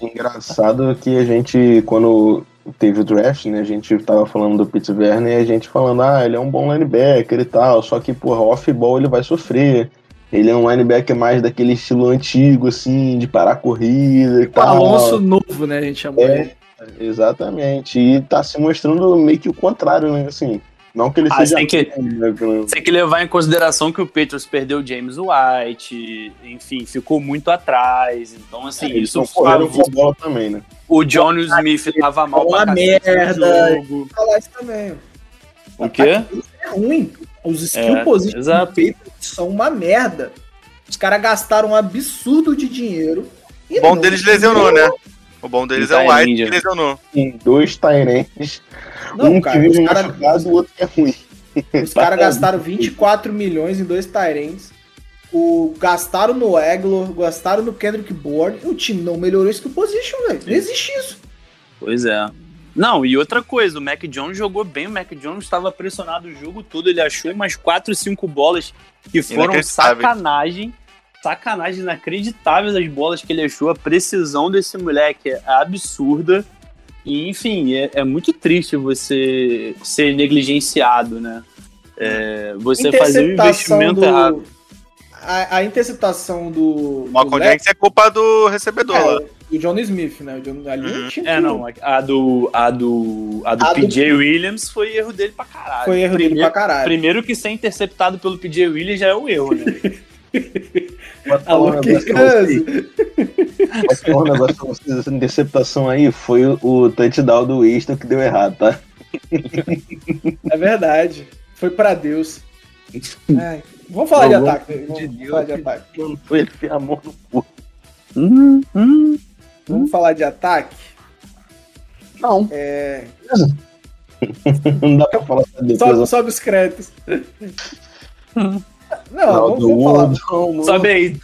Speaker 4: Engraçado que a gente, quando teve o draft, né? A gente tava falando do Pitts Werner e a gente falando, ah, ele é um bom linebacker e tal, só que, porra, off-ball ele vai sofrer. Ele é um linebacker mais daquele estilo antigo, assim, de parar a corrida e
Speaker 2: O
Speaker 4: tal.
Speaker 2: Alonso novo, né? A gente chamou
Speaker 4: É.
Speaker 2: ele.
Speaker 4: Exatamente. E tá se mostrando meio que o contrário, né? Assim, não que ele
Speaker 3: Ah,
Speaker 4: seja.
Speaker 3: tem que-
Speaker 4: né,
Speaker 3: Tem que levar em consideração que o Patriots perdeu o James White, enfim, ficou muito atrás. Então, assim,
Speaker 4: Eles
Speaker 3: isso favor-
Speaker 4: com bola também, né?
Speaker 3: O John Smith tava mal pra
Speaker 2: merda.
Speaker 3: jogo.
Speaker 2: falar isso também.
Speaker 3: O quê?
Speaker 2: É ruim. Os skill
Speaker 3: É,
Speaker 2: positions
Speaker 3: exato.
Speaker 2: do Patriots são uma merda. Os caras gastaram um absurdo de dinheiro. e
Speaker 5: O bom
Speaker 2: não
Speaker 5: deles lesionou, né? O bom deles é o
Speaker 3: Tá
Speaker 5: White
Speaker 3: ninja.
Speaker 5: que lesionou.
Speaker 4: Tem dois Tyrants, um
Speaker 2: cara,
Speaker 4: que vive
Speaker 2: os caras
Speaker 4: machucado e o outro que é ruim.
Speaker 2: os cara gastaram 24 milhões em dois Tyrants. O, gastaram no Eglor, gastaram no Kendrick Bourne. O time não melhorou skill position, velho. Não existe isso.
Speaker 3: Pois é. Não, e outra coisa, o Mac Jones jogou bem, o Mac Jones estava pressionado o jogo todo, ele achou umas 4, 5 bolas que foram sacanagem, sacanagem inacreditáveis as bolas que ele achou, a precisão desse moleque é absurda, e enfim, é, é muito triste você ser negligenciado, né? É, você fazer o
Speaker 2: Interceptação
Speaker 3: investimento
Speaker 2: do-
Speaker 3: errado.
Speaker 2: A, a interceptação do.
Speaker 5: O Malcolm
Speaker 2: do
Speaker 5: Jenkins é culpa do recebedor lá.
Speaker 2: é, do John Smith, né? O John, ali
Speaker 5: Uhum.
Speaker 2: tinha
Speaker 3: É, não, a do, a do, a do
Speaker 2: A do-
Speaker 3: PJ Williams foi erro dele pra caralho.
Speaker 2: Foi erro dele
Speaker 3: Primeiro-
Speaker 2: pra caralho.
Speaker 3: Primeiro que ser interceptado pelo PJ Williams já é um erro, né?
Speaker 2: Alô, que
Speaker 4: negócio pra vocês.
Speaker 2: caso.
Speaker 4: Pode falar um negócio pra vocês. Essa interceptação aí foi o, o touchdown do Winston que deu errado, tá?
Speaker 2: É verdade. Foi pra Deus. Ai, Vamos falar de ataque. Vamos
Speaker 4: de Deus.
Speaker 2: falar de ataque.
Speaker 4: Não foi ele enfiar a mão no cu.
Speaker 2: Vamos falar de ataque.
Speaker 4: Não.
Speaker 2: É...
Speaker 4: Não dá pra falar
Speaker 2: Sobe,
Speaker 4: defesa.
Speaker 2: sobe os créditos. Não,
Speaker 4: Não,
Speaker 2: vamos, falar.
Speaker 4: Não.
Speaker 3: Sobe aí.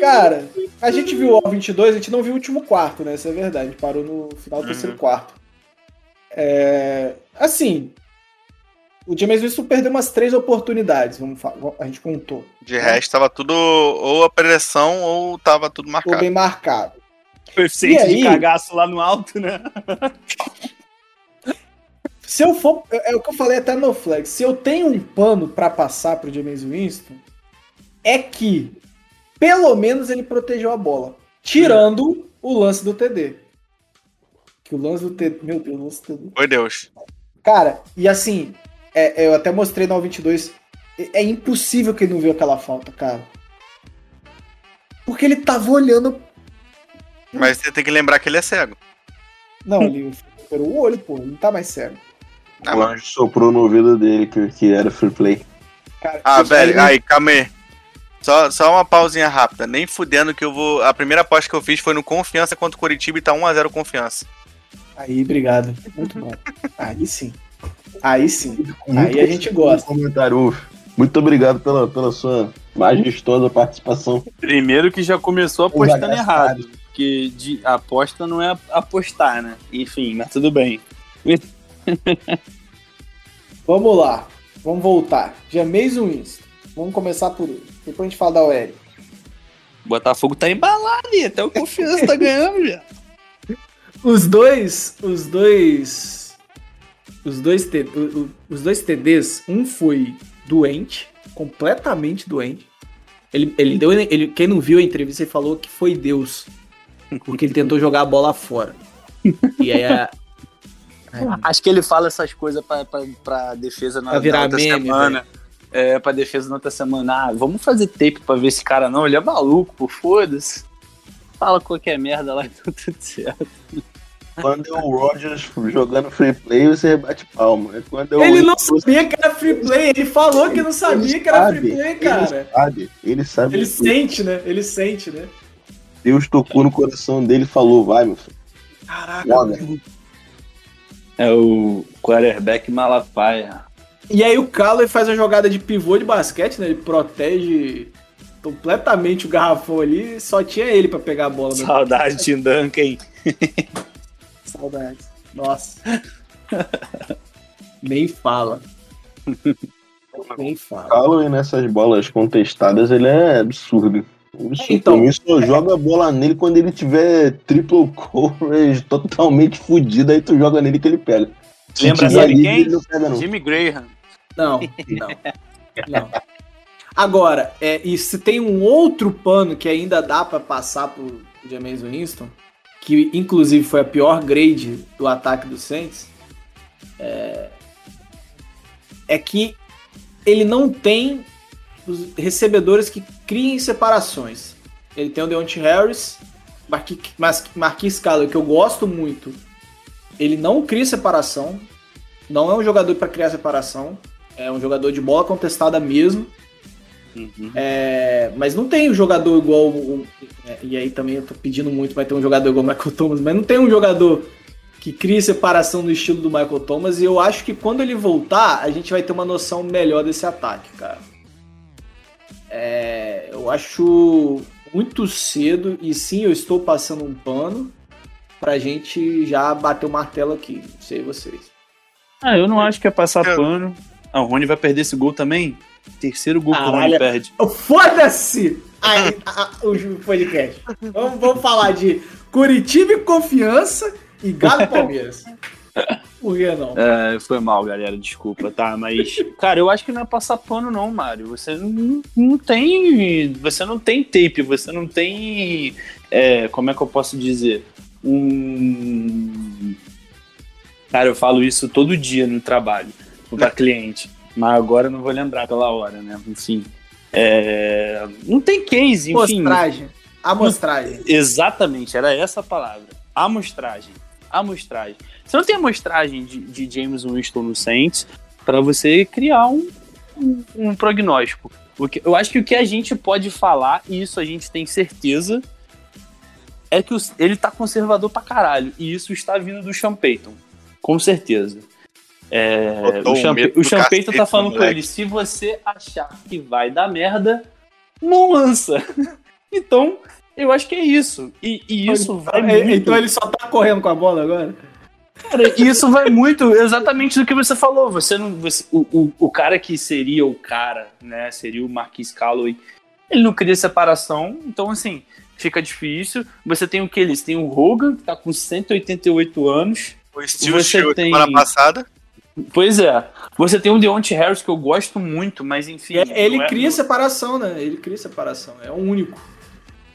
Speaker 2: Cara, a gente viu o 22, a gente não viu o último quarto, né? Isso é verdade. A gente parou no final do
Speaker 5: Uhum.
Speaker 2: terceiro quarto. É, Assim, o James Winston perdeu umas três oportunidades, vamos falar. A gente contou.
Speaker 5: De resto, tava tudo ou a pressão ou tava tudo
Speaker 2: Ficou
Speaker 5: marcado.
Speaker 2: bem marcado.
Speaker 3: Coeficiente
Speaker 2: E aí?
Speaker 3: de cagaço lá no alto, né?
Speaker 2: Se eu for. É é o que eu falei até no Flex. Se eu tenho um pano pra passar pro James Winston, é que pelo menos ele protegeu a bola. Tirando o lance do TD. Que o lance do TD. Meu Deus, o lance do TD.
Speaker 5: Foi Deus.
Speaker 2: Cara, e assim, é- é, eu até mostrei no 22. É, é impossível que ele não viu aquela falta, cara. Porque ele tava olhando.
Speaker 5: Mas você tem que lembrar que ele é cego.
Speaker 2: Não, ele operou o olho, pô. Ele não tá mais cego.
Speaker 5: Ah,
Speaker 4: O anjo soprou no ouvido dele que, que era free play.
Speaker 2: Cara,
Speaker 5: Ah, velho,
Speaker 2: aí-
Speaker 5: aí, calma aí. Só, só uma pausinha rápida. Nem fudendo que eu vou. A primeira aposta que eu fiz foi no Confiança contra o Curitiba e tá 1x0 Confiança.
Speaker 2: Aí, obrigado. Muito bom. Aí sim. Aí sim.
Speaker 4: Muito
Speaker 2: Aí a gente gosta.
Speaker 4: Comentário. Muito obrigado pela, pela sua majestosa participação.
Speaker 3: Primeiro que já começou apostando
Speaker 4: Os
Speaker 3: errado. Porque de aposta não é apostar, né? Enfim, mas tudo bem.
Speaker 2: Vamos lá. Vamos voltar. James Winston. Vamos começar por ele. Depois a gente fala da OL.
Speaker 3: Botafogo tá embalado e até o Confiança tá ganhando já.
Speaker 2: Os dois. Os dois. Os dois, T- o- o- os dois TDs, um foi doente, completamente doente. Ele, ele deu. Ele, quem não viu a entrevista, ele falou que foi Deus. Porque ele tentou jogar a bola fora. E aí a.
Speaker 3: Acho que ele fala essas coisas pra, pra, pra defesa na,
Speaker 2: Pra virar
Speaker 3: na outra
Speaker 2: meme,
Speaker 3: semana. É, pra defesa na outra semana. Ah, vamos fazer tape pra ver esse cara não. Ele é maluco, pô, foda-se. Fala qualquer merda lá e tá tudo certo.
Speaker 4: Quando é o Rogers jogando free play, você bate palma. É Quando é o
Speaker 2: Ele não
Speaker 4: Winston,
Speaker 2: sabia que era free play. Ele falou que não sabia que era free play, cara.
Speaker 4: Ele sabe, ele sabe.
Speaker 2: Ele
Speaker 4: tudo.
Speaker 2: sente, né? Ele sente, né?
Speaker 4: Deus tocou no coração dele e falou: vai, meu filho.
Speaker 2: Caraca.
Speaker 4: Joga.
Speaker 3: É o quarterback Malafaia.
Speaker 2: E aí o Callaway faz a jogada de pivô de basquete, né? Ele protege completamente o garrafão ali. Só tinha ele pra pegar a bola. Né?
Speaker 3: Saudade de Duncan.
Speaker 2: Saudades. Nossa. Nem fala. Nem fala.
Speaker 4: Callaway nessas bolas contestadas, ele é absurdo. Isso,
Speaker 2: Então,
Speaker 4: mim, só joga a bola nele quando ele tiver triple coverage totalmente fudido, aí tu joga nele que ele pega. Se
Speaker 3: Lembra, sabe
Speaker 4: livre,
Speaker 3: quem?
Speaker 4: não pega, não.
Speaker 3: Jimmy Graham.
Speaker 2: Não, não. não. Agora, é, e se tem um outro pano que ainda dá pra passar pro James Winston, que inclusive foi a pior grade do ataque do Saints, é, é que ele não tem os recebedores que criem separações. Ele tem o Deontay Harris, Marqui- Mas- Marquis Callaway, que eu gosto muito. Ele não cria separação, não é um jogador para criar separação, é um jogador de bola contestada mesmo. É, mas não tem um jogador igual. o- é, e aí também eu tô pedindo muito vai ter um jogador igual o Michael Thomas, mas não tem um jogador que crie separação no estilo do Michael Thomas. E eu acho que quando ele voltar, a gente vai ter uma noção melhor desse ataque, cara. É, eu acho muito cedo, e sim, eu estou passando um pano pra gente já bater o martelo aqui. Não sei vocês.
Speaker 3: Ah, eu não acho que é passar
Speaker 5: Eu-
Speaker 3: pano. Ah, o Rony vai perder esse gol também? Terceiro gol que o Rony
Speaker 2: Caralho.
Speaker 3: perde.
Speaker 2: Foda-se! O podcast. Vamos, vamos falar de Curitiba e Confiança e Galo Palmeiras. Por que não?
Speaker 3: É, foi mal, galera, desculpa, tá? Mas, cara, eu acho que não é passar pano, não, Mário. Você não, não tem. Você não tem tape, você não tem. é, como é que eu posso dizer? Um. Cara, eu falo isso todo dia no trabalho, pra cliente. Mas agora eu não vou lembrar pela hora, né? Enfim. É, não tem case, enfim.
Speaker 2: Amostragem. Amostragem.
Speaker 3: Exatamente, era essa a palavra. Amostragem. Amostragem. Você não tem amostragem de, de James Winston no Saints para você criar um, um, um prognóstico. O que, eu acho que o que a gente pode falar, e isso a gente tem certeza, é que ele tá conservador pra caralho. E isso está vindo do Sean Payton. Com certeza. É, o
Speaker 5: medo
Speaker 3: o Payton tá falando com ele: se você achar que vai dar merda, não lança. então, eu acho que é isso. E, e isso vai
Speaker 2: É,
Speaker 3: muito.
Speaker 2: Então ele só tá correndo com a bola agora?
Speaker 3: Cara, isso vai muito exatamente do que você falou. Você não, você- o, o, o cara que seria o cara, né? Seria o Marquis Calloway. Ele não cria separação, então assim, fica difícil. Você tem o que eles? Tem o Hogan, que tá com 188 anos.
Speaker 5: O Steve
Speaker 3: Você tem-
Speaker 5: semana passada.
Speaker 3: Pois é. Você tem o Deontay Harris, que eu gosto muito, mas enfim.
Speaker 2: É, ele
Speaker 3: é-
Speaker 2: cria separação, né? Ele cria separação. É o único.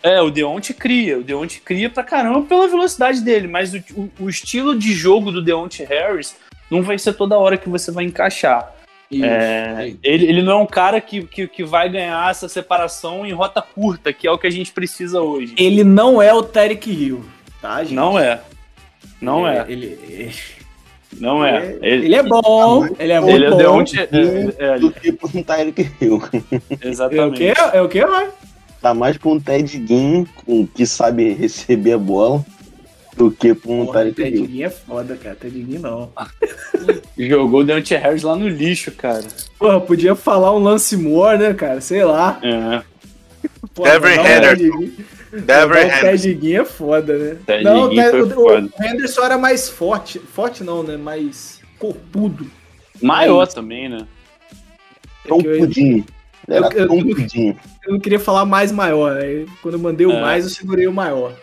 Speaker 3: É, o Deontay cria. O Deontay cria pra caramba pela velocidade dele, mas o, o- o estilo de jogo do Deontay Harris não vai ser toda hora que você vai encaixar.
Speaker 2: Isso.
Speaker 3: É, ele, ele não é um cara que, que, que vai ganhar essa separação em rota curta, que é o que a gente precisa hoje.
Speaker 2: Ele não é o Tarek Hill, tá, gente?
Speaker 3: Não é. Não é.
Speaker 2: Ele, ele,
Speaker 3: Não é.
Speaker 2: ele,
Speaker 3: Ele,
Speaker 2: é bom. Ele é muito
Speaker 3: ele é o
Speaker 2: bom.
Speaker 3: Deontay. É, é,
Speaker 4: do que pra um Tyreek Hill.
Speaker 2: É o
Speaker 3: exatamente.
Speaker 2: quê? É o quê, vai?
Speaker 4: Tá mais pra um Ted Ginn com- que sabe receber a bola do que pra um
Speaker 2: Porra,
Speaker 4: Tyreek Hill.
Speaker 2: Tedinho é foda, cara. Tedinho não.
Speaker 3: Jogou o Deontay Harris lá no lixo, cara.
Speaker 2: Porra, podia falar um Lance Moore, né, cara? Sei lá.
Speaker 3: É.
Speaker 2: Porra,
Speaker 5: Devin
Speaker 2: mandar mandar um
Speaker 5: Henderson.
Speaker 2: Tedinho é foda, né?
Speaker 3: Ted
Speaker 2: não,
Speaker 3: Ginn
Speaker 2: o-
Speaker 3: foi
Speaker 2: o,
Speaker 3: foda.
Speaker 2: o Henderson era mais forte. Forte não, né? Mais corpudo.
Speaker 3: Maior também, né?
Speaker 2: É eu- eu- eu-
Speaker 4: tão pudim.
Speaker 2: Eu não queria falar mais maior. Aí, quando eu mandei o
Speaker 3: É.
Speaker 2: mais, eu segurei o maior.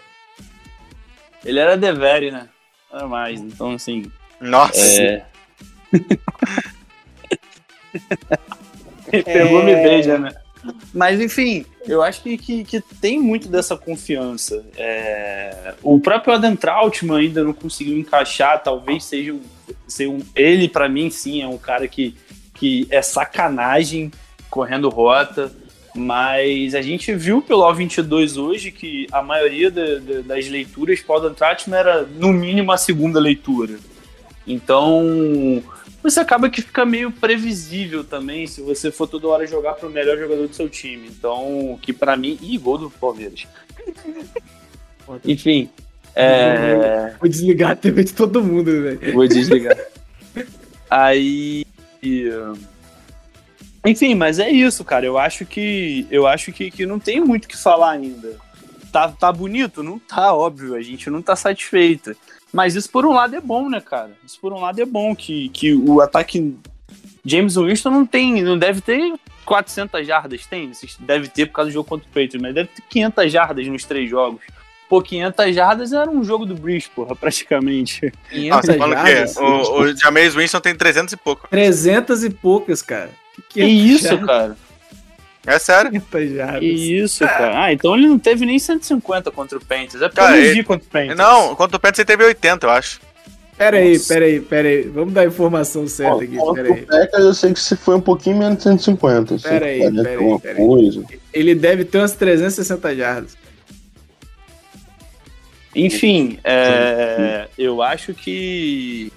Speaker 3: Ele era Devere, né? Era mais. Então, assim.
Speaker 5: Nossa.
Speaker 3: É. Pegou, me beija, né? Mas enfim, eu acho que, que, que tem muito dessa confiança. É, O próprio Adam Trautmann ainda não conseguiu encaixar, talvez seja um, seja um- ele para mim sim é um cara que, que é sacanagem correndo rota, mas a gente viu pelo O22 hoje que a maioria da- da- das leituras para o Adam Trautmann era no mínimo a segunda leitura. Então, você acaba que fica meio previsível também se você for toda hora jogar pro melhor jogador do seu time. Então, que pra mim. Ih, gol do Palmeiras. Enfim. É...
Speaker 2: Vou desligar a TV de todo mundo, velho.
Speaker 3: Vou desligar. Aí. Enfim, mas é isso, cara. Eu acho que. Eu acho que, que não tem muito o que falar ainda. Tá, tá bonito? Não tá, óbvio. A gente não tá satisfeito. Mas isso por um lado é bom, né, cara? Isso por um lado é bom que, que o ataque. James Winston não tem, não deve ter 400 jardas tem? Deve ter por causa do jogo contra o Patriots, mas deve ter 500 jardas nos três jogos. Pô, 500 jardas era um jogo do Breeze, porra, praticamente.
Speaker 5: Ah,
Speaker 2: 500
Speaker 5: você falando o quê?
Speaker 2: jardas?
Speaker 5: O, o Jameis Winston tem 300 e pouco.
Speaker 2: 300 e poucas, cara.
Speaker 3: Que isso,
Speaker 2: jardas?
Speaker 3: cara?
Speaker 5: É sério.
Speaker 2: 500 jardas.
Speaker 3: Que isso, cara? Ah, então ele não teve nem 150 contra o Panthers. É porque
Speaker 5: Cara,
Speaker 3: eu não
Speaker 5: ele-
Speaker 3: vi contra o Panthers.
Speaker 5: Não, contra o Pets ele teve 80, eu acho.
Speaker 2: Pera aí,
Speaker 3: Nossa.
Speaker 2: pera aí, pera aí. Vamos dar a informação certa
Speaker 4: Ó,
Speaker 2: aqui, pera aí.
Speaker 4: Packers eu sei que se foi um pouquinho menos de 150.
Speaker 2: Pera aí,
Speaker 4: 140,
Speaker 2: pera aí, pera aí.
Speaker 4: coisa.
Speaker 2: Ele deve ter umas 360 jardas.
Speaker 3: Enfim, é, eu acho que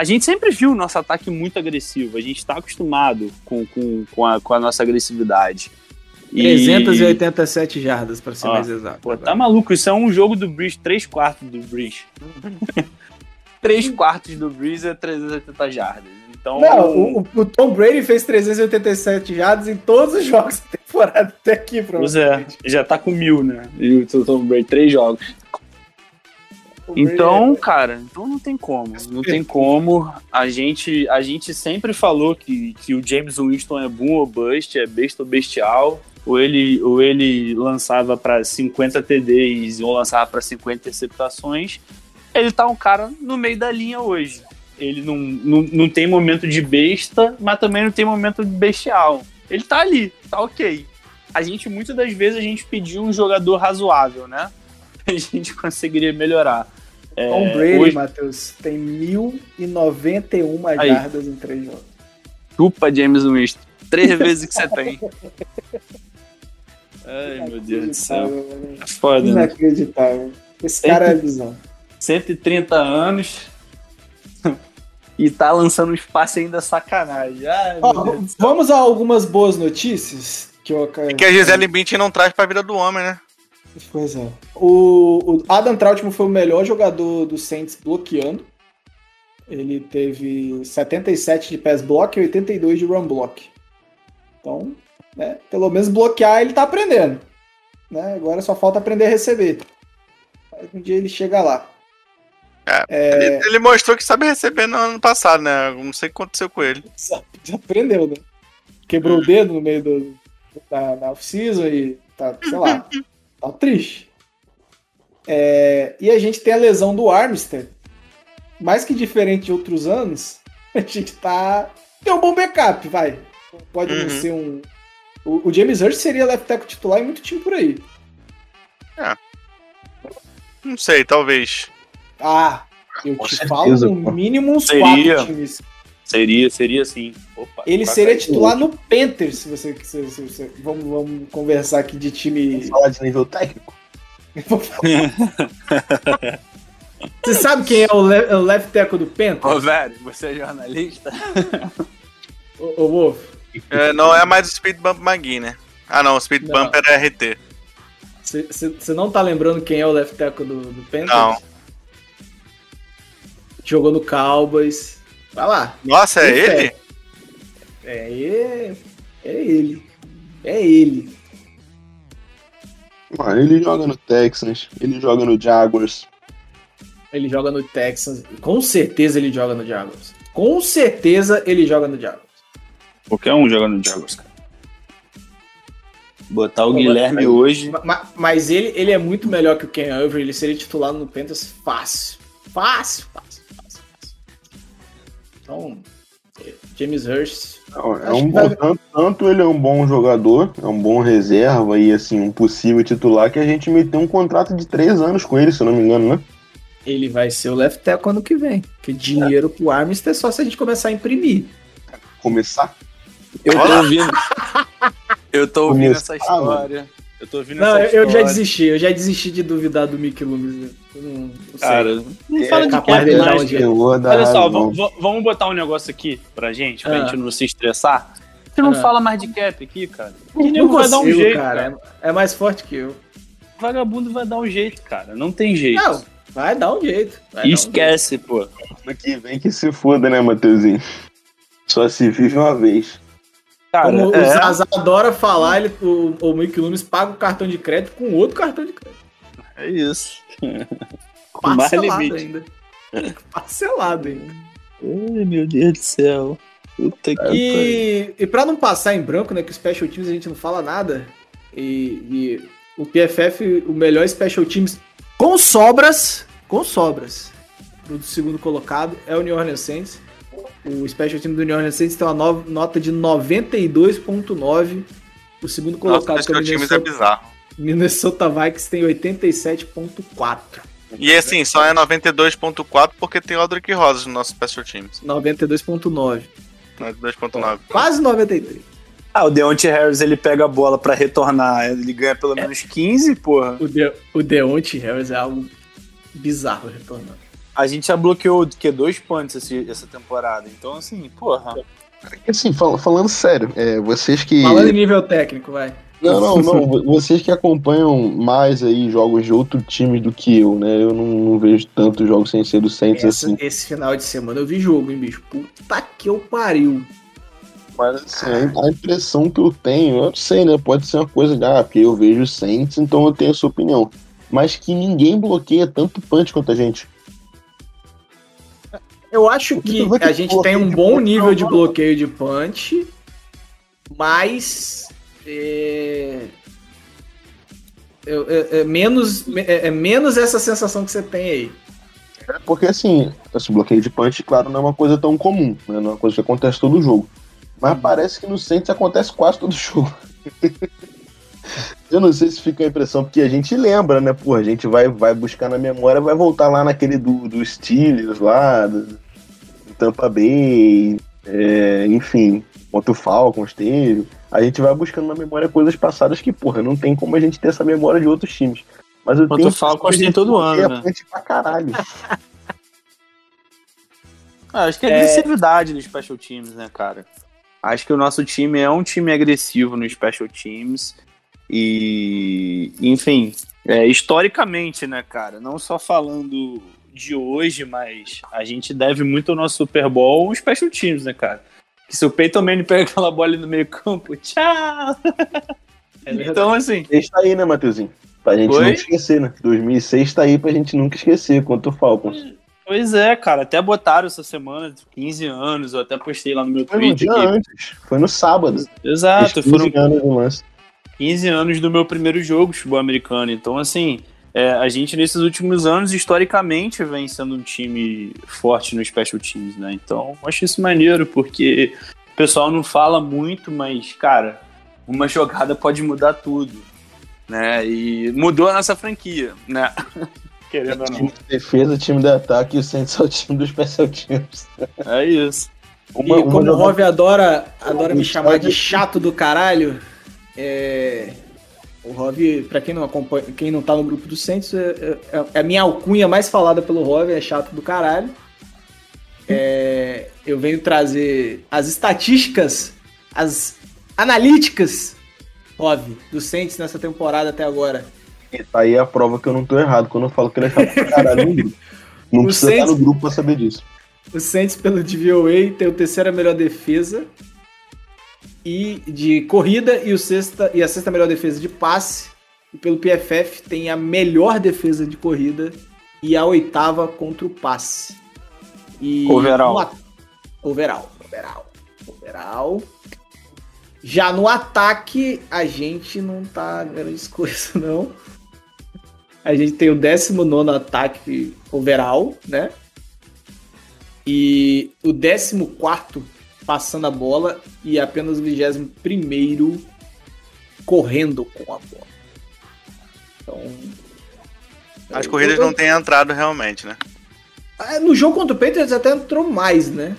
Speaker 3: a gente sempre viu o nosso ataque muito agressivo. A gente está acostumado com, com, com, a, com a nossa agressividade. E-
Speaker 2: 387 jardas, pra ser
Speaker 3: Ó,
Speaker 2: mais exato.
Speaker 3: Pô, tá maluco? Isso é um jogo do Breeze, 3 quartos do Breeze. 3 quartos do Breeze é 380 jardas. Então,
Speaker 2: Não, o, o- o Tom Brady fez 387 jardas em todos os jogos da temporada até aqui,
Speaker 3: pois é,
Speaker 2: provavelmente.
Speaker 3: já tá com mil, né? E o Tom Brady, 3 jogos. Então, cara, então não tem como. Não tem como. A gente, a gente sempre falou que, que o James Winston é boom ou bust, é besta ou bestial. Ou ele, ou ele lançava para 50 TDs ou lançava para 50 interceptações. Ele tá um cara no meio da linha hoje. Ele não, não, não tem momento de besta, mas também não tem momento de bestial. Ele tá ali, tá ok. A gente, muitas das vezes, a gente pediu um jogador razoável, né? A gente conseguiria melhorar. É,
Speaker 2: Tom Brady,
Speaker 3: hoje-
Speaker 2: Matheus, tem 1091
Speaker 3: Aí.
Speaker 2: jardas em três jogos.
Speaker 3: Chupa James Winston. Três vezes que você tem. Ai, meu Deus do céu. É foda, né?
Speaker 2: Inacreditável. Esse cara é visão.
Speaker 3: 130 anos e tá lançando um espaço ainda sacanagem. Ai, céu.
Speaker 2: vamos a algumas boas notícias que eu
Speaker 5: E que a Gisele Bündchen não traz pra vida do homem, né?
Speaker 2: Pois é. O, o Adam Trautmann foi o melhor jogador do Saints bloqueando. Ele teve 77 de pass block e 82 de run block. Então, né, pelo menos bloquear ele tá aprendendo. Né? Agora só falta aprender a receber. Mas um dia ele chega lá.
Speaker 5: Ele, ele mostrou que sabe receber no ano passado, né? Não sei o que aconteceu com ele.
Speaker 2: Já aprendeu, né? Quebrou o dedo no meio do, da, da off-season e tá, sei lá, tá triste. É, e a gente tem a lesão do Armstead. Mais que diferente de outros anos, a gente tá. Tem um bom backup, vai. Pode não
Speaker 5: Uhum.
Speaker 2: ser um. O, o James Hurst seria left tackle titular em muito time por aí.
Speaker 5: Não sei, talvez.
Speaker 2: Ah, eu
Speaker 4: Com
Speaker 2: te
Speaker 4: certeza,
Speaker 2: falo no mínimo uns
Speaker 3: Seria.
Speaker 2: quatro times.
Speaker 3: Seria, seria sim. Opa,
Speaker 2: Ele
Speaker 3: opa,
Speaker 2: seria titular no Panthers, se você, se, se você- vamos, vamos conversar aqui de time.
Speaker 4: Vamos falar de nível técnico?
Speaker 2: Você sabe quem é o, le o left tackle do Panthers?
Speaker 3: Ô, velho, você é jornalista?
Speaker 2: Ô, ô, Wolf.
Speaker 5: É, não é mais o Speed Bump McGee, né? Ah, não, o Speed
Speaker 2: Não.
Speaker 5: Bump era RT.
Speaker 2: Você não tá lembrando quem é o left tackle do, do Panthers?
Speaker 5: Não.
Speaker 2: Jogou no Cowboys. Vai lá.
Speaker 5: Nossa, é
Speaker 2: Tem fé.
Speaker 5: ele?
Speaker 2: É, é, é ele. É ele.
Speaker 4: Mano, ele joga no Texans, ele joga no Jaguars.
Speaker 2: Ele joga no Texans. Com certeza ele joga no Jaguars. Com certeza ele joga no Jaguars.
Speaker 3: Qualquer um joga no Jaguars, cara. Botar o
Speaker 2: Pô,
Speaker 3: Guilherme
Speaker 2: mas-
Speaker 3: hoje.
Speaker 2: Ma- ma- Mas ele, ele é muito melhor que o Ken Avery. Ele seria titular no Panthers. Fácil, fácil, fácil. Então, é, James Hurst.
Speaker 4: É um
Speaker 2: que
Speaker 4: bom, tanto, tanto ele é um bom jogador, é um bom reserva e assim, um possível titular que a gente meteu um contrato de três anos com ele, se eu não me engano, né?
Speaker 2: Ele vai ser o left tackle ano que vem. Porque dinheiro pro Armstead é só se a gente começar a imprimir.
Speaker 4: Começar.
Speaker 3: Eu tô ouvindo. Eu tô ouvindo
Speaker 4: Começar,
Speaker 3: essa história. Eu tô ouvindo
Speaker 2: Não,
Speaker 3: essa
Speaker 2: eu já desisti. Eu já desisti de duvidar do Mickey Loomis. né? Não, não sei.
Speaker 3: Cara, não
Speaker 2: É
Speaker 3: fala de
Speaker 2: capaz
Speaker 3: cap mais,
Speaker 4: da
Speaker 3: Olha só, vamos, botar um negócio aqui pra gente, pra
Speaker 2: Ah.
Speaker 3: gente não se estressar. Você não
Speaker 2: Ah.
Speaker 3: fala mais de cap aqui, cara. O
Speaker 2: Não
Speaker 3: nego vai dar um
Speaker 2: consigo,
Speaker 3: jeito,
Speaker 2: cara.
Speaker 3: cara.
Speaker 2: É, é mais forte que eu.
Speaker 3: Vagabundo vai dar um jeito, cara. Não tem jeito.
Speaker 2: Não, vai dar um jeito. vai dar um
Speaker 3: Esquece, pô.
Speaker 4: Ano que vem que se foda, né, Matheusinho? Só se vive uma vez.
Speaker 3: Cara,
Speaker 2: Como
Speaker 3: é,
Speaker 2: o Zaza adora falar, ele, o, o Loomis paga o cartão de crédito com outro cartão de crédito.
Speaker 3: é isso. Com mais
Speaker 2: Parcelado
Speaker 3: limite.
Speaker 2: ainda. Parcelado ainda.
Speaker 3: Ai, meu Deus do céu. Puta que.
Speaker 2: E, e para não passar em branco, né, que o Special Teams a gente não fala nada, e, e o PFF, o melhor Special Teams com sobras, com sobras, do segundo colocado é o New Orleans Saints. O Special Team do New Orleans Saints tem uma no- nota de 92.9. O segundo
Speaker 5: Nossa,
Speaker 2: colocado
Speaker 5: acho
Speaker 2: que
Speaker 5: que
Speaker 2: é o
Speaker 5: é
Speaker 2: Minnesota,
Speaker 5: bizarro.
Speaker 2: Minnesota Vikings tem 87.4.
Speaker 5: E assim, só é 92.4 porque tem o Aldrick Rosas no nosso Special Teams.
Speaker 2: 92.9.
Speaker 5: 92.9.
Speaker 2: Quase 93.
Speaker 3: Ah, o Deontay Harris ele pega a bola pra retornar, ele ganha pelo menos 15, porra.
Speaker 2: O, De, o Deontay Harris é algo bizarro retornando.
Speaker 3: A gente já bloqueou que dois punts esse- essa temporada, então assim, porra.
Speaker 4: Assim, fal- falando sério, é, vocês que.
Speaker 2: Falando em nível técnico, vai.
Speaker 4: Não, não, não. vo- Vocês que acompanham mais aí jogos de outro time do que eu, né? Eu não, não vejo tantos jogos sem ser do Saints
Speaker 2: Essa-
Speaker 4: assim.
Speaker 2: esse final de semana eu vi jogo, hein, bicho? Puta que eu pariu.
Speaker 4: Mas assim, a- a impressão que eu tenho, eu não sei, né? Pode ser uma coisa de, ah, porque eu vejo o Saints, então eu tenho essa opinião. Mas que ninguém bloqueia tanto punch quanto a gente.
Speaker 2: Eu acho que a gente tem um bom nível
Speaker 4: é
Speaker 2: de bloqueio de punch, mas é, eu- é- é menos, é, é menos essa sensação que você tem aí.
Speaker 4: Porque assim, esse bloqueio de punch, claro, não é uma coisa tão comum, né? Não é uma coisa que acontece todo jogo. Mas parece que no Saints acontece quase todo jogo. Eu não sei se fica a impressão, porque a gente lembra, né? Pô, a gente vai, vai buscar na memória, vai voltar lá naquele do, do Steelers lá, do, do Tampa Bay, é, enfim, contra o Falcons teve. A gente vai buscando na memória coisas passadas que, porra, não tem como a gente ter essa memória de outros times. Mas eu
Speaker 3: Contra
Speaker 4: tenho
Speaker 3: o Falcons tem todo ano,
Speaker 4: bloqueia
Speaker 3: né?
Speaker 4: pra caralho.
Speaker 3: Ah, acho que é
Speaker 2: É.
Speaker 3: agressividade nos special teams, né, cara? Acho que o nosso time é um time agressivo nos special teams. E, enfim, é, historicamente, né, cara? Não só falando de hoje, mas a gente deve muito ao nosso Super Bowl aos special teams, né, cara? Que se o Peyton Manning pega aquela bola ali no meio campo, tchau! então, assim,
Speaker 4: Está aí, né, Matheusinho? Pra gente
Speaker 3: Oi?
Speaker 4: nunca esquecer, né? 2006 tá aí pra gente nunca esquecer contra o Falcons.
Speaker 3: pois é, cara. Até botaram essa semana 15 anos, eu até postei lá no meu
Speaker 4: Foi no
Speaker 3: Twitter.
Speaker 4: dia
Speaker 3: que-
Speaker 4: antes, foi no sábado.
Speaker 3: Exato,
Speaker 4: Fez 15
Speaker 3: foram
Speaker 4: anos do lance.
Speaker 3: 15 anos do meu primeiro jogo de futebol americano. Então, assim, é, a gente nesses últimos anos, historicamente, vem sendo um time forte no Special Teams, né? Então, eu acho isso maneiro, porque o pessoal não fala muito, mas, cara, uma jogada pode mudar tudo, né? E mudou a nossa franquia, né? Querendo ou
Speaker 4: Time
Speaker 3: não.
Speaker 4: de defesa, time de ataque e o Saints é o time dos Special Teams.
Speaker 3: É isso.
Speaker 4: Uma,
Speaker 2: e como o Rob adora, adora me chamar de chato do caralho, é, o Rob, pra quem não acompanha, quem não tá no grupo do Santos, é, é- é a minha alcunha mais falada pelo Rob, é chato do caralho. É, eu venho trazer as estatísticas, as analíticas, Rob, do Saints nessa temporada até agora.
Speaker 4: Tá aí a prova que eu não tô errado quando eu falo que ele é chato pra caralho no grupo. Não
Speaker 2: O
Speaker 4: precisa
Speaker 2: Saints-
Speaker 4: estar no grupo pra saber disso.
Speaker 2: O Saints, pelo DVOA, tem o terceira melhor defesa e de corrida e, o sexta, e a sexta melhor defesa de passe. E pelo PFF tem a melhor defesa de corrida e a oitava contra o passe. E
Speaker 3: Overall.
Speaker 2: no a- overall. Overall. Overall. Já no ataque, a gente não tá grandes coisas, não. A gente tem o 19 ataque overall, né? E o 14 passando a bola e apenas o 21 correndo com a bola. Então.
Speaker 5: As
Speaker 2: eu-
Speaker 5: corridas
Speaker 2: eu-
Speaker 5: não têm entrado realmente, né?
Speaker 2: Ah, No jogo contra o Patriots até entrou mais, né?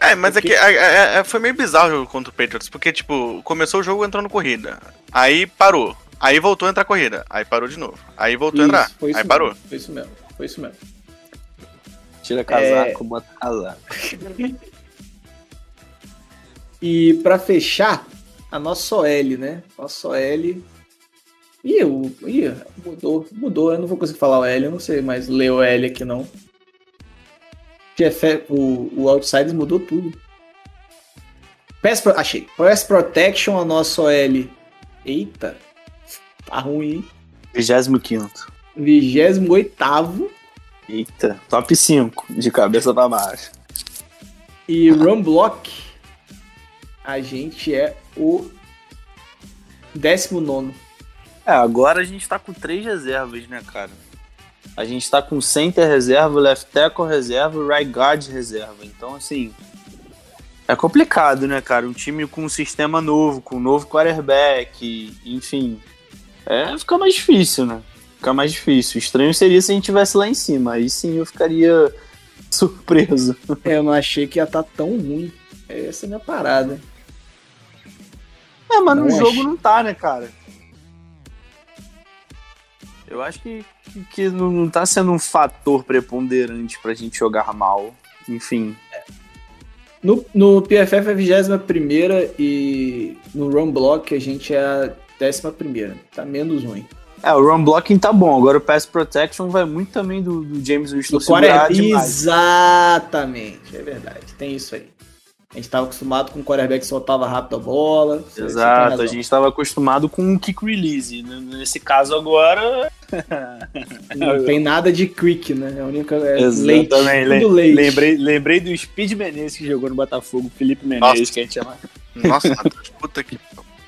Speaker 5: É, mas
Speaker 2: Porque-
Speaker 5: é que é- é- é- foi meio bizarro o jogo contra o Patriots, porque, tipo, começou o jogo entrando corrida, aí parou, aí voltou a entrar corrida, aí parou de novo, aí voltou a
Speaker 2: Isso,
Speaker 5: entrar,
Speaker 2: foi isso
Speaker 5: aí
Speaker 2: mesmo,
Speaker 5: parou.
Speaker 2: Foi isso mesmo. Foi isso mesmo.
Speaker 3: Tira casaco, bota casaco.
Speaker 2: E pra fechar, a nossa OL, né? Nossa OL. Ih, o... Ih, mudou, mudou. Eu não vou conseguir falar OL, eu não sei mais ler OL aqui não. O, o Outsiders mudou tudo. Pass Pro... Achei. Pass Protection, a nossa OL. Eita, tá ruim, hein?
Speaker 3: 25.
Speaker 2: 28
Speaker 3: Eita, top 5, de cabeça pra baixo.
Speaker 2: E Run Block, a gente é o 19.
Speaker 3: É, agora a gente tá com três reservas, né, cara? A gente tá com center reserva, left tackle reserva e right guard reserva. Então, assim, é complicado, né, cara? Um time com um sistema novo, com um novo quarterback, enfim. É, fica mais difícil, né? Fica mais difícil. Estranho seria se a gente tivesse lá em cima. Aí sim eu ficaria surpreso.
Speaker 2: É, eu não achei que ia estar tá tão ruim. Essa é a minha parada.
Speaker 3: É, mas
Speaker 2: Não
Speaker 3: no
Speaker 2: acho.
Speaker 3: jogo não tá, né, cara? Eu acho que, que, que não não tá sendo um fator preponderante pra gente jogar mal. Enfim.
Speaker 2: No, no PFF é a 21 e no Run Block a gente é a 11. Tá menos ruim.
Speaker 3: É, o run blocking tá bom. Agora o pass protection vai muito também do, do James Winston
Speaker 2: quarterback,
Speaker 3: demais.
Speaker 2: exatamente, é verdade. Tem isso aí. A gente tava acostumado com o quarterback que soltava rápido a bola.
Speaker 3: Exato, a gente tava acostumado com um kick release. N- Nesse caso agora.
Speaker 2: Não tem nada de quick, né? É a única. É
Speaker 3: Exatamente.
Speaker 2: leite. Tudo leite.
Speaker 3: Lembrei, lembrei do Speed Menezes que jogou no Botafogo, Felipe Menezes,
Speaker 5: Nossa.
Speaker 3: que a gente chama.
Speaker 5: Nossa, puta que.